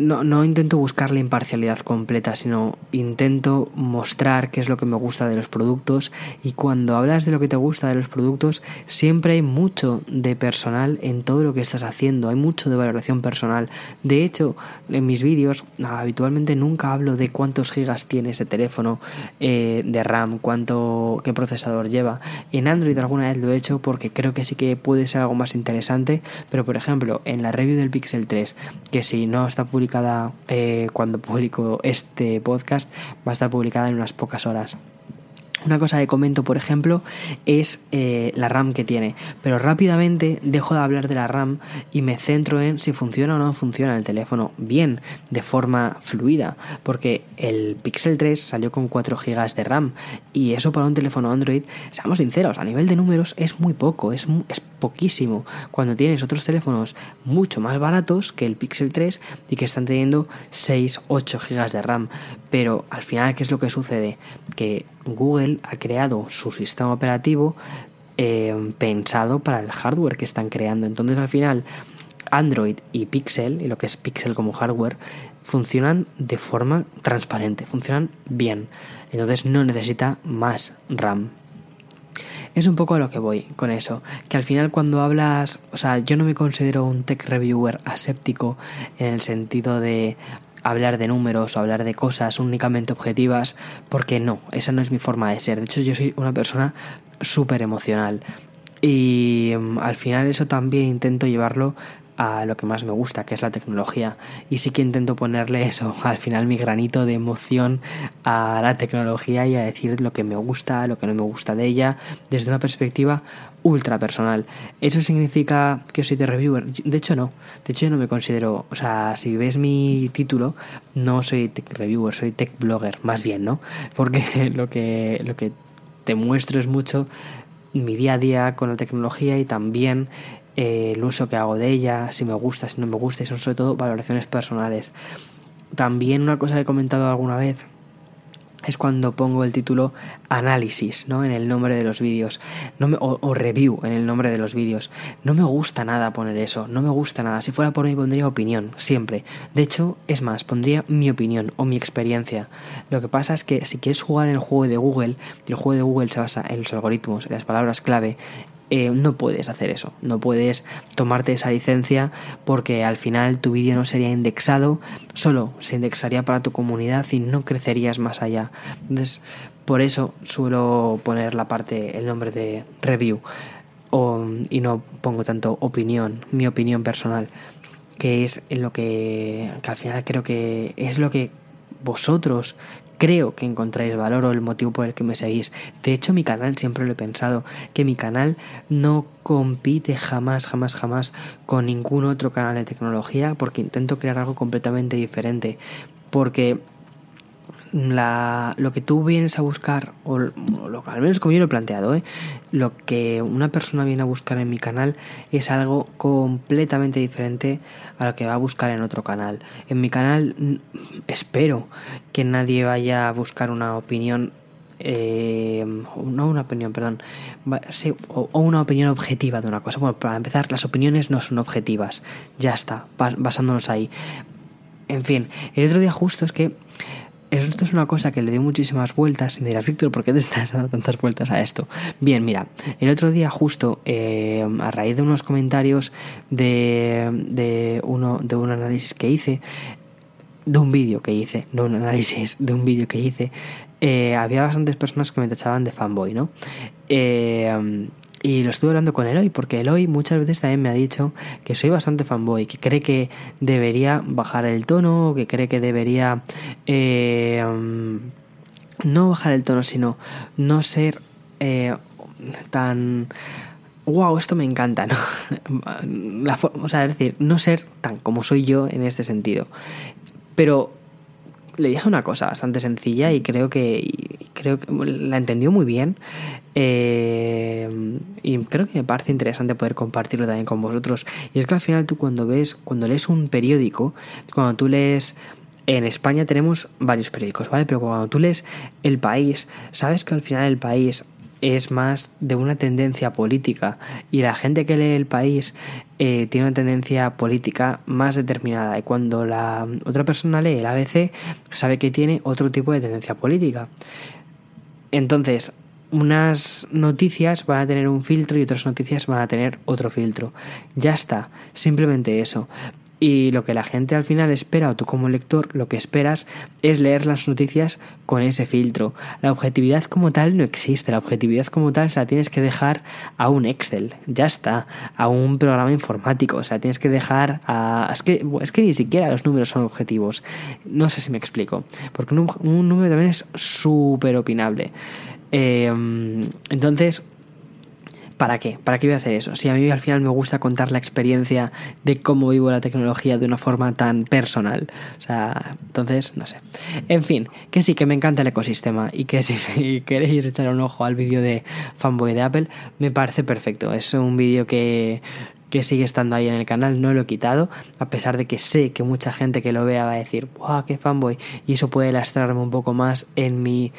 No, no intento buscar la imparcialidad completa, sino intento mostrar qué es lo que me gusta de los productos. Y cuando hablas de lo que te gusta de los productos, siempre hay mucho de personal en todo lo que estás haciendo. Hay mucho de valoración personal. De hecho, en mis vídeos habitualmente nunca hablo de cuántos gigas tiene ese teléfono eh, de RAM, cuánto, qué procesador lleva. En Android alguna vez lo he hecho porque creo que sí que puede ser algo más interesante. Pero por ejemplo, en la review del Pixel 3 que si no está publicada eh, cuando publico este podcast, va a estar publicada en unas pocas horas. Una cosa que comento, por ejemplo, es eh, la RAM que tiene. Pero rápidamente dejo de hablar de la RAM y me centro en si funciona o no funciona el teléfono bien, de forma fluida. Porque el Pixel 3 salió con 4 GB de RAM. Y eso para un teléfono Android, seamos sinceros, a nivel de números es muy poco, es, es poquísimo. Cuando tienes otros teléfonos mucho más baratos que el Pixel 3 y que están teniendo 6, 8 GB de RAM. Pero al final, ¿qué es lo que sucede? Que Google ha creado su sistema operativo eh, pensado para el hardware que están creando. Entonces al final Android y Pixel, y lo que es Pixel como hardware, funcionan de forma transparente, funcionan bien. Entonces no necesita más RAM. Es un poco a lo que voy con eso, que al final cuando hablas, o sea, yo no me considero un tech reviewer aséptico en el sentido de hablar de números o hablar de cosas únicamente objetivas, porque no, esa no es mi forma de ser. De hecho, yo soy una persona súper emocional. Y mm, al final eso también intento llevarlo a lo que más me gusta, que es la tecnología. Y sí que intento ponerle eso, al final mi granito de emoción a la tecnología y a decir lo que me gusta, lo que no me gusta de ella, desde una perspectiva ultra personal. ¿Eso significa que soy de reviewer? De hecho no, de hecho yo no me considero, o sea, si ves mi título, no soy tech reviewer, soy tech blogger, más bien, ¿no? Porque [laughs] lo que, lo que te muestro es mucho mi día a día con la tecnología y también eh, el uso que hago de ella, si me gusta, si no me gusta, y son sobre todo valoraciones personales. También una cosa que he comentado alguna vez es cuando pongo el título análisis ¿no? en el nombre de los vídeos no o, o, review en el nombre de los vídeos. No me gusta nada poner eso, no me gusta nada. Si fuera por mí pondría opinión, siempre. De hecho, es más, pondría mi opinión o mi experiencia. Lo que pasa es que si quieres jugar en el juego de Google, el juego de Google se basa en los algoritmos, en las palabras clave, eh, no puedes hacer eso, no puedes tomarte esa licencia porque al final tu vídeo no sería indexado, solo se indexaría para tu comunidad y no crecerías más allá. Entonces, por eso suelo poner la parte, el nombre de review o, y no pongo tanto opinión, mi opinión personal, que es lo que, que al final creo que es lo que vosotros creo que encontráis valor o el motivo por el que me seguís. De hecho, mi canal siempre lo he pensado, que mi canal no compite jamás, jamás, jamás con ningún otro canal de tecnología porque intento crear algo completamente diferente. Porque la, lo que tú vienes a buscar, o al menos como yo lo he planteado, ¿eh? lo que una persona viene a buscar en mi canal es algo completamente diferente a lo que va a buscar en otro canal. En mi canal espero que nadie vaya a buscar una opinión eh, no una opinión, perdón, sí, o, una opinión objetiva de una cosa. Bueno, para empezar, las opiniones no son objetivas, ya está, basándonos ahí. En fin, el otro día justo es que esto es una cosa que le dio muchísimas vueltas y me dirás, Víctor, ¿por qué te [laughs] estás dando tantas vueltas a esto? Bien, mira, el otro día justo, eh, a raíz de unos comentarios de, de, uno, de un análisis que hice, de un vídeo que hice, no un análisis, de un vídeo que hice, eh, había bastantes personas que me tachaban de fanboy, ¿no? Eh, y lo estuve hablando con Eloy, porque Eloy muchas veces también me ha dicho que soy bastante fanboy, que cree que debería bajar el tono, que cree que debería eh, no bajar el tono, sino no ser eh, tan... Wow, esto me encanta, ¿no? [laughs] La o sea, es decir, no ser tan como soy yo en este sentido. Pero le dije una cosa bastante sencilla y creo que creo que la entendió muy bien eh, y creo que me parece interesante poder compartirlo también con vosotros y es que al final tú cuando ves cuando lees un periódico cuando tú lees en España tenemos varios periódicos, ¿vale? Pero cuando tú lees El País, sabes que al final El País es más de una tendencia política y la gente que lee el país eh, tiene una tendencia política más determinada y cuando la otra persona lee el ABC sabe que tiene otro tipo de tendencia política. Entonces, unas noticias van a tener un filtro y otras noticias van a tener otro filtro. Ya está, simplemente eso. Y lo que la gente al final espera, o tú como lector, lo que esperas es leer las noticias con ese filtro. La objetividad como tal no existe. La objetividad como tal se la tienes que dejar a un Excel. Ya está. A un programa informático. O sea, tienes que dejar a. Es que, es que ni siquiera los números son objetivos. No sé si me explico. Porque un, número también es súper opinable. Eh, entonces, ¿Para qué? ¿Para qué voy a hacer eso? Si a mí al final me gusta contar la experiencia de cómo vivo la tecnología de una forma tan personal. O sea, entonces, no sé. En fin, que sí, que me encanta el ecosistema y que si [laughs] queréis echar un ojo al vídeo de Fanboy de Apple, me parece perfecto. Es un vídeo que, que sigue estando ahí en el canal, no lo he quitado, a pesar de que sé que mucha gente que lo vea va a decir, ¡guau, qué fanboy! Y eso puede lastrarme un poco más en mi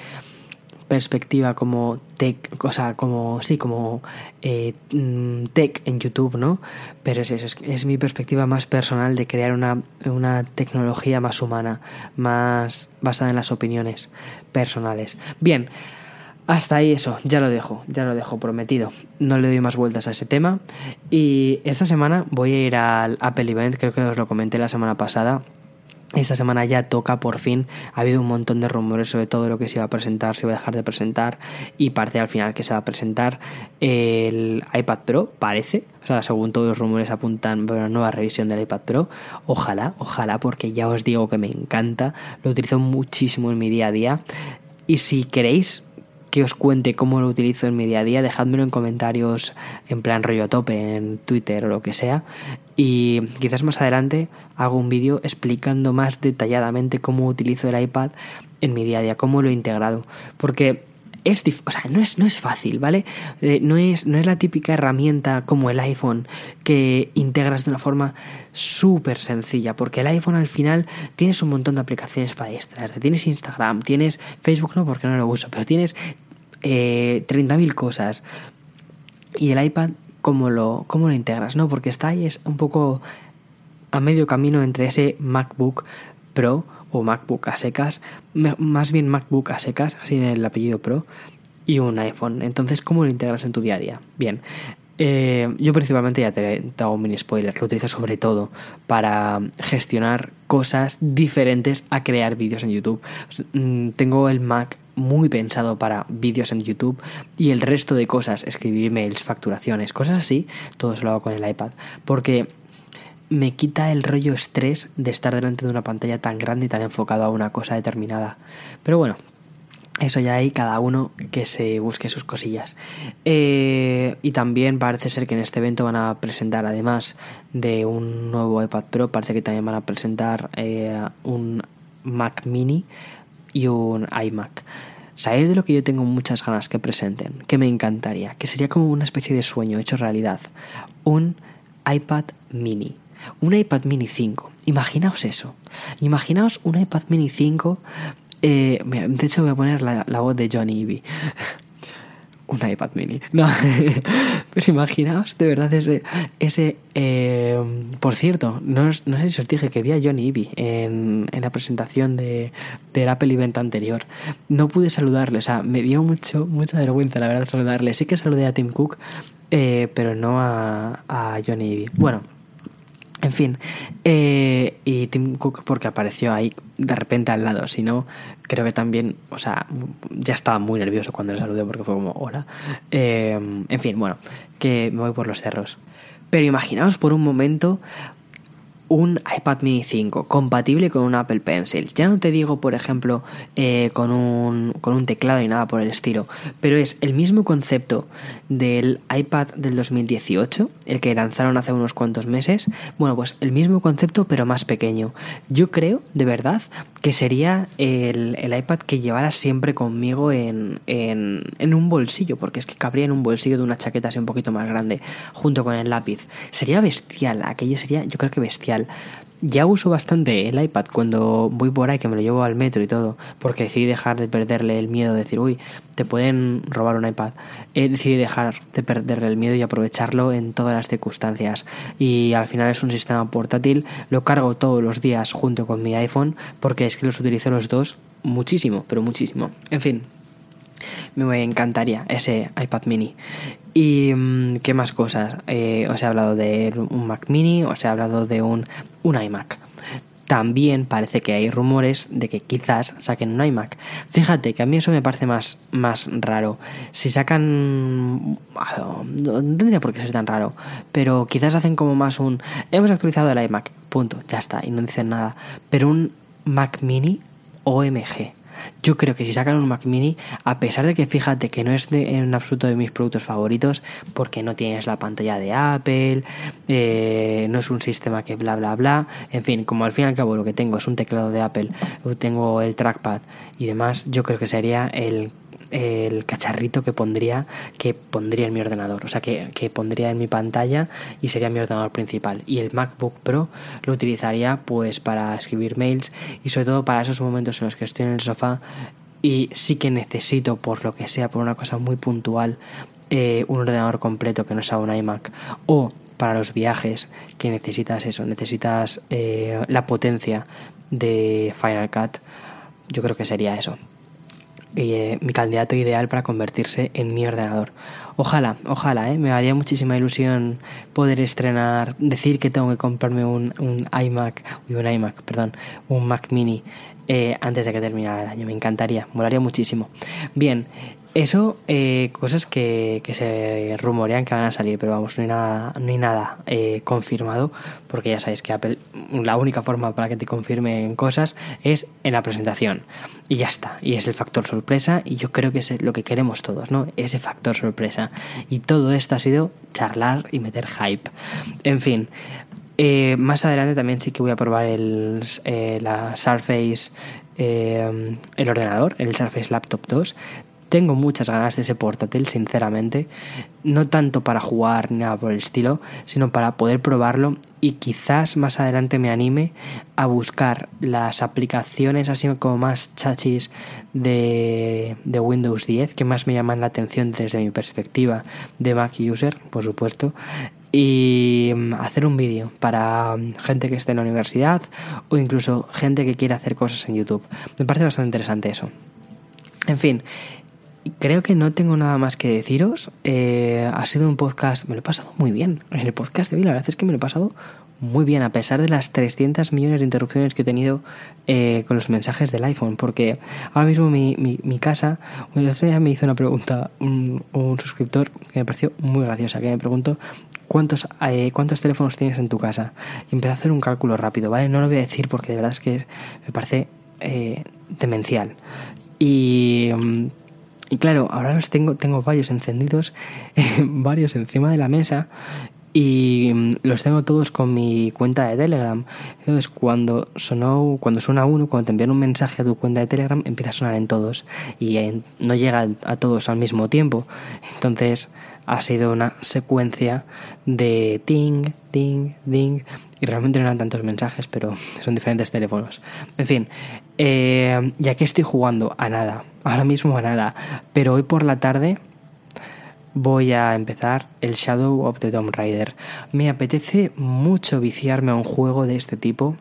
perspectiva como tech, o sea, como, sí, como eh, mm, tech en YouTube, ¿no? Pero es eso, es, mi perspectiva más personal de crear una, una tecnología más humana, más basada en las opiniones personales. Bien. Hasta ahí eso, ya lo dejo, ya lo dejo prometido. No le doy más vueltas a ese tema. Y esta semana voy a ir al Apple Event, creo que os lo comenté la semana pasada esta semana ya toca por fin. Ha habido un montón de rumores sobre todo lo que se iba a presentar, se iba a dejar de presentar y parte al final que se va a presentar el iPad Pro, parece. O sea, según todos los rumores apuntan a una nueva revisión del iPad Pro. Ojalá, ojalá, porque ya os digo que me encanta. Lo utilizo muchísimo en mi día a día. Y si queréis que os cuente cómo lo utilizo en mi día a día, dejádmelo en comentarios en plan rollo tope en Twitter o lo que sea. Y quizás más adelante hago un vídeo explicando más detalladamente cómo utilizo el iPad en mi día a día, cómo lo he integrado. Porque es, o sea, no es, no es fácil, ¿vale? Eh, no, es, no es la típica herramienta como el iPhone que integras de una forma súper sencilla, porque el iPhone al final tienes un montón de aplicaciones para extraerte. Tienes Instagram, tienes Facebook, no porque no lo uso, pero tienes eh, 30.000 cosas. Y el iPad, ¿cómo lo, ¿cómo lo integras? No, porque está ahí, es un poco a medio camino entre ese MacBook Pro o MacBook a secas, más bien MacBook a secas, en el apellido Pro, y un iPhone. Entonces, ¿cómo lo integras en tu día a día? Bien, eh, yo principalmente ya te, hago un mini spoiler, lo utilizo sobre todo para gestionar cosas diferentes a crear vídeos en YouTube. Mm, tengo el Mac muy pensado para vídeos en YouTube y el resto de cosas, escribir emails, facturaciones, cosas así, todo eso lo hago con el iPad. Porque me quita el rollo estrés de estar delante de una pantalla tan grande y tan enfocado a una cosa determinada. Pero bueno, eso ya hay cada uno que se busque sus cosillas. Eh, y también parece ser que en este evento van a presentar, además de un nuevo iPad Pro, parece que también van a presentar eh, un Mac Mini y un iMac. ¿Sabéis de lo que yo tengo muchas ganas que presenten? Que me encantaría, que sería como una especie de sueño hecho realidad. Un iPad mini. Un iPad mini 5. Imaginaos eso. Imaginaos un iPad mini 5. Eh, de hecho, voy a poner la, la voz de Johnny Ivy [laughs] un iPad mini. [laughs] No, pero imaginaos de verdad ese... ese eh, por cierto, no, no, sé si os dije que vi a Johnny Ivy en, en la presentación de, del Apple Event anterior. No pude saludarle, o sea, me dio mucho, mucha vergüenza la verdad saludarle. Sí que saludé a Tim Cook, eh, pero no a, a Johnny Ivy. Bueno, en fin, eh, y Tim Cook porque apareció ahí de repente al lado, si no, creo que también, o sea, ya estaba muy nervioso cuando le saludé porque fue como, hola. Eh, en fin, bueno, que me voy por los cerros. Pero imaginaos por un momento un iPad mini 5 compatible con un Apple Pencil. Ya no te digo, por ejemplo, eh, con, un, con un teclado y nada por el estilo, pero es el mismo concepto del iPad del 2018, el que lanzaron hace unos cuantos meses. Bueno, pues el mismo concepto, pero más pequeño. Yo creo, de verdad, que sería el, el iPad que llevara siempre conmigo en, en, en un bolsillo, porque es que cabría en un bolsillo de una chaqueta así un poquito más grande, junto con el lápiz. Sería bestial, aquello sería, yo creo que bestial. Ya uso bastante el iPad cuando voy por ahí, que me lo llevo al metro y todo, porque decidí dejar de perderle el miedo de decir, uy, te pueden robar un iPad. He decidí dejar de perderle el miedo y aprovecharlo en todas las circunstancias. Y al final es un sistema portátil, lo cargo todos los días junto con mi iPhone, porque es que los utilizo los dos muchísimo, pero muchísimo. En fin, me encantaría ese iPad mini. ¿Y mm, qué más cosas? Eh, os he hablado de un Mac mini, os he hablado de un, un iMac. También parece que hay rumores de que quizás saquen un iMac. Fíjate que a mí eso me parece más, más raro. Si sacan... No tendría por qué ser tan raro. Pero quizás hacen como más un... Hemos actualizado el iMac. Punto. Ya está. Y no dicen nada. Pero un Mac mini OMG yo creo que si sacan un Mac mini, a pesar de que fíjate que no es de, en absoluto de mis productos favoritos, porque no tienes la pantalla de Apple, eh, no es un sistema que bla bla bla, en fin, como al fin y al cabo lo que tengo es un teclado de Apple, tengo el trackpad y demás, yo creo que sería el el cacharrito que pondría que pondría en mi ordenador, o sea que, que, pondría en mi pantalla y sería mi ordenador principal. Y el MacBook Pro lo utilizaría pues para escribir mails y sobre todo para esos momentos en los que estoy en el sofá y sí que necesito, por lo que sea, por una cosa muy puntual, eh, un ordenador completo que no sea un iMac o para los viajes que necesitas eso, necesitas eh, la potencia de Final Cut, yo creo que sería eso. Eh, mi candidato ideal para convertirse en mi ordenador. Ojalá, ojalá, ¿eh? me haría muchísima ilusión poder estrenar, decir que tengo que comprarme un, un iMac, un iMac, perdón, un Mac mini eh, antes de que termine el año. Me encantaría, molaría muchísimo. Bien, eso, eh, cosas que, que, se rumorean que van a salir, pero vamos, no hay nada, no hay nada eh, confirmado, porque ya sabéis que Apple, la única forma para que te confirmen cosas es en la presentación. Y ya está, y es el factor sorpresa, y yo creo que es lo que queremos todos, ¿no? Ese factor sorpresa. Y todo esto ha sido charlar y meter hype. En fin, eh, más adelante también sí que voy a probar el, la Surface, el ordenador, el Surface Laptop 2. Tengo muchas ganas de ese portátil, sinceramente. No tanto para jugar ni nada por el estilo, sino para poder probarlo y quizás más adelante me anime a buscar las aplicaciones así como más chachis de, de Windows 10 que más me llaman la atención desde mi perspectiva de Mac user, por supuesto, y mm, hacer un vídeo para gente que esté en la universidad o incluso gente que quiera hacer cosas en YouTube. Me parece bastante interesante eso. En fin, creo que no tengo nada más que deciros. Eh, ha sido un podcast, me lo he pasado muy bien. En el podcast de hoy la verdad es que me lo he pasado muy bien, a pesar de las 300 millones de interrupciones que he tenido eh, con los mensajes del iPhone, porque ahora mismo mi, mi, casa, el otro día me hizo una pregunta un, un, suscriptor que me pareció muy graciosa, que me preguntó cuántos, eh, cuántos teléfonos tienes en tu casa. Y empecé a hacer un cálculo rápido, ¿vale? No lo voy a decir porque de verdad es que me parece demencial. Y... Mm, y claro, ahora los tengo, tengo varios encendidos, [laughs] varios encima de la mesa y mm, los tengo todos con mi cuenta de Telegram. Entonces, cuando sonó, cuando suena uno, cuando te envían un mensaje a tu cuenta de Telegram, empieza a sonar en todos y no llega a todos al mismo tiempo. Entonces, ha sido una secuencia de ding, ding, ding. Y realmente no eran tantos mensajes, pero [laughs] son diferentes teléfonos. En fin, eh, ya que estoy jugando a nada, ahora mismo a nada, pero hoy por la tarde voy a empezar el Shadow of the Tomb Raider. Me apetece mucho viciarme a un juego de este tipo.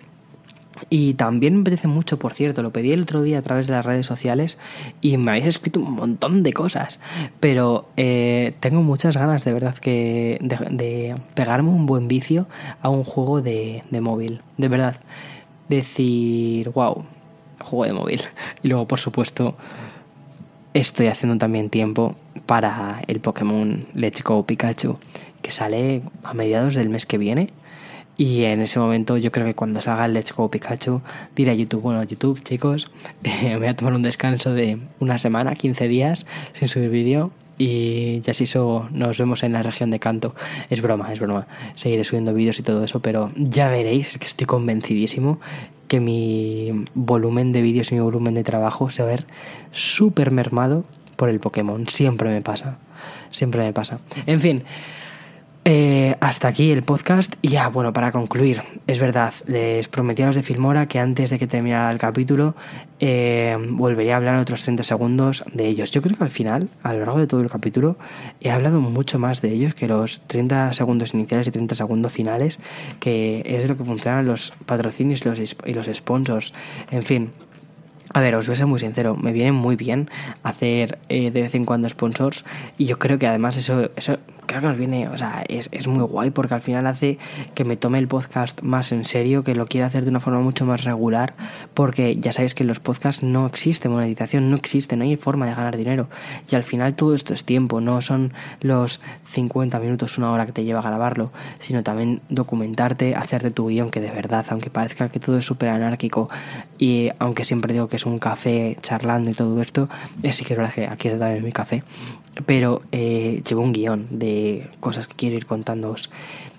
Y también me apetece mucho, por cierto, lo pedí el otro día a través de las redes sociales y me habéis escrito un montón de cosas. Pero eh, tengo muchas ganas de verdad que de, pegarme un buen vicio a un juego de, de móvil. De verdad. Decir, wow, juego de móvil. Y luego, por supuesto, estoy haciendo también tiempo para el Pokémon Let's Go Pikachu, que sale a mediados del mes que viene. Y en ese momento yo creo que cuando salga el Let's Go Pikachu diré a YouTube, bueno, YouTube chicos, [laughs] me voy a tomar un descanso de una semana, 15 días sin subir vídeo y ya si eso nos vemos en la región de canto. Es broma, es broma. Seguiré subiendo vídeos y todo eso, pero ya veréis que estoy convencidísimo que mi volumen de vídeos y mi volumen de trabajo se va a ver súper mermado por el Pokémon. Siempre me pasa. Siempre me pasa. En fin. Eh, hasta aquí el podcast. Y ya, bueno, para concluir, es verdad, les prometí a los de Filmora que antes de que terminara el capítulo eh, volvería a hablar otros 30 segundos de ellos. Yo creo que al final, a lo largo de todo el capítulo, he hablado mucho más de ellos que los 30 segundos iniciales y 30 segundos finales, que es lo que funcionan los patrocinios los, y los sponsors. En fin, a ver, os voy a ser muy sincero, me viene muy bien hacer eh, de vez en cuando sponsors y yo creo que además eso, eso creo que nos viene, o sea, es, es, muy guay porque al final hace que me tome el podcast más en serio, que lo quiera hacer de una forma mucho más regular, porque ya sabéis que en los podcasts no existe monetización, no existe, no hay forma de ganar dinero. Y al final todo esto es tiempo, no son los 50 minutos, una hora que te lleva a grabarlo, sino también documentarte, hacerte tu guion, que de verdad, aunque parezca que todo es súper anárquico y aunque siempre digo que es un café charlando y todo esto, eh, sí que es verdad que aquí está también mi café, pero eh, llevo un guion de cosas que quiero ir contándoos.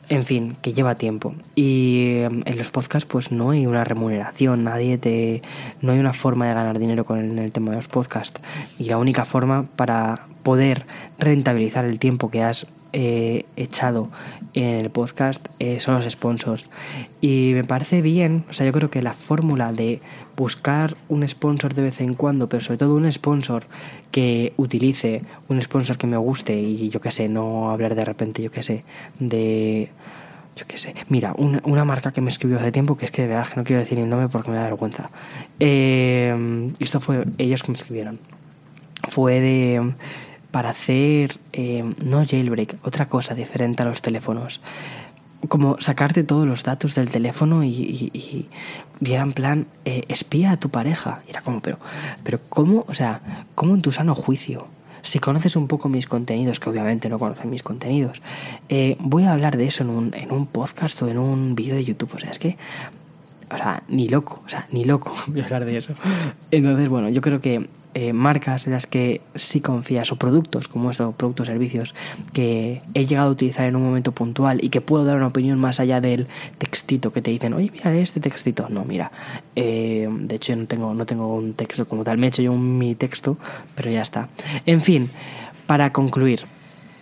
En fin, que lleva tiempo. Y em, en los podcasts pues no hay una remuneración, nadie te... no hay una forma de ganar dinero con el tema de los podcasts. Y la única forma para poder rentabilizar el tiempo que has eh, echado en el podcast eh, son los sponsors. Y me parece bien, o sea, yo creo que la fórmula de buscar un sponsor de vez en cuando, pero sobre todo un sponsor que utilice, un sponsor que me guste y yo qué sé, no hablar de repente, yo qué sé, de yo qué sé. Mira, una, marca que me escribió hace tiempo, que es que de verdad que no quiero decir el nombre porque me da vergüenza. Eh, esto fue ellos que me escribieron. Fue de para hacer eh, no jailbreak, otra cosa diferente a los teléfonos. Como sacarte todos los datos del teléfono y, y, era en plan, eh, espía a tu pareja. Y era como, pero, pero ¿cómo? O sea, ¿cómo en tu sano juicio? Si conoces un poco mis contenidos, que obviamente no conocen mis contenidos, eh, voy a hablar de eso en un, en un podcast o en un vídeo de YouTube. O sea, es que o sea, ni loco, o sea, ni loco [laughs] voy a hablar de eso. Entonces, bueno, yo creo que eh, marcas en las que sí confías o productos como estos productos servicios que he llegado a utilizar en un momento puntual y que puedo dar una opinión más allá del textito que te dicen oye mira este textito no mira eh, de hecho no tengo no tengo un texto como tal. Me he hecho yo un mi texto pero ya está. En fin para concluir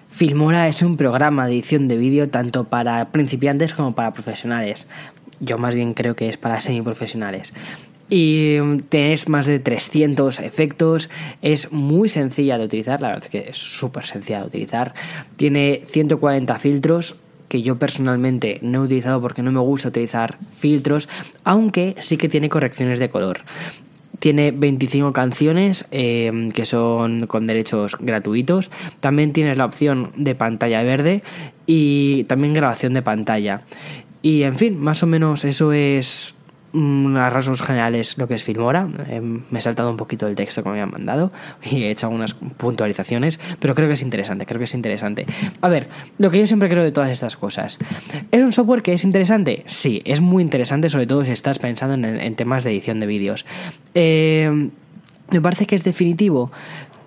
Filmora es un programa de edición de vídeo tanto para principiantes como para profesionales. Yo más bien creo que es para semiprofesionales y tenés más de 300 efectos. Es muy sencilla de utilizar, la verdad es que es súper sencilla de utilizar. Tiene 140 filtros que yo personalmente no he utilizado porque no me gusta utilizar filtros, aunque sí que tiene correcciones de color. Tiene 25 canciones eh, que son con derechos gratuitos. También tienes la opción de pantalla verde y también grabación de pantalla. Y en fin, más o menos eso es Mm, a rasgos generales lo que es Filmora. Eh, me he saltado un poquito el texto que me habían mandado y he hecho algunas puntualizaciones, pero creo que es interesante, creo que es interesante. A ver, lo que yo siempre creo de todas estas cosas. ¿Es un software que es interesante? Sí, es muy interesante, sobre todo si estás pensando en, temas de edición de vídeos. Eh, ¿Me parece que es definitivo?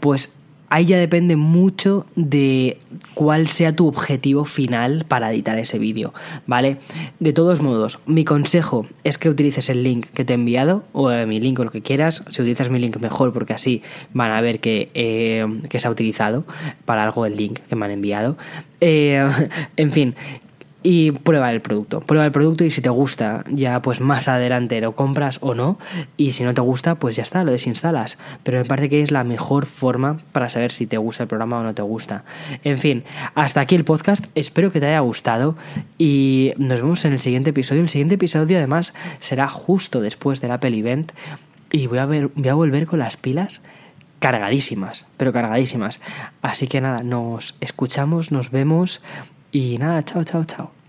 Pues ahí ya depende mucho de cuál sea tu objetivo final para editar ese vídeo, ¿vale? De todos modos, mi consejo es que utilices el link que te he enviado, o eh, mi link o lo que quieras. Si utilizas mi link mejor, porque así van a ver que, eh, que se ha utilizado para algo el link que me han enviado. Eh, [laughs] en fin, y prueba el producto. Prueba el producto y si te gusta, ya pues más adelante lo compras o no. Y si no te gusta, pues ya está, lo desinstalas. Pero me parece que es la mejor forma para saber si te gusta el programa o no te gusta. En fin, hasta aquí el podcast. Espero que te haya gustado y nos vemos en el siguiente episodio. El siguiente episodio además será justo después del Apple Event y voy a, ver, voy a volver con las pilas cargadísimas, pero cargadísimas. Así que nada, nos escuchamos, nos vemos y nada, chao, chao, chao.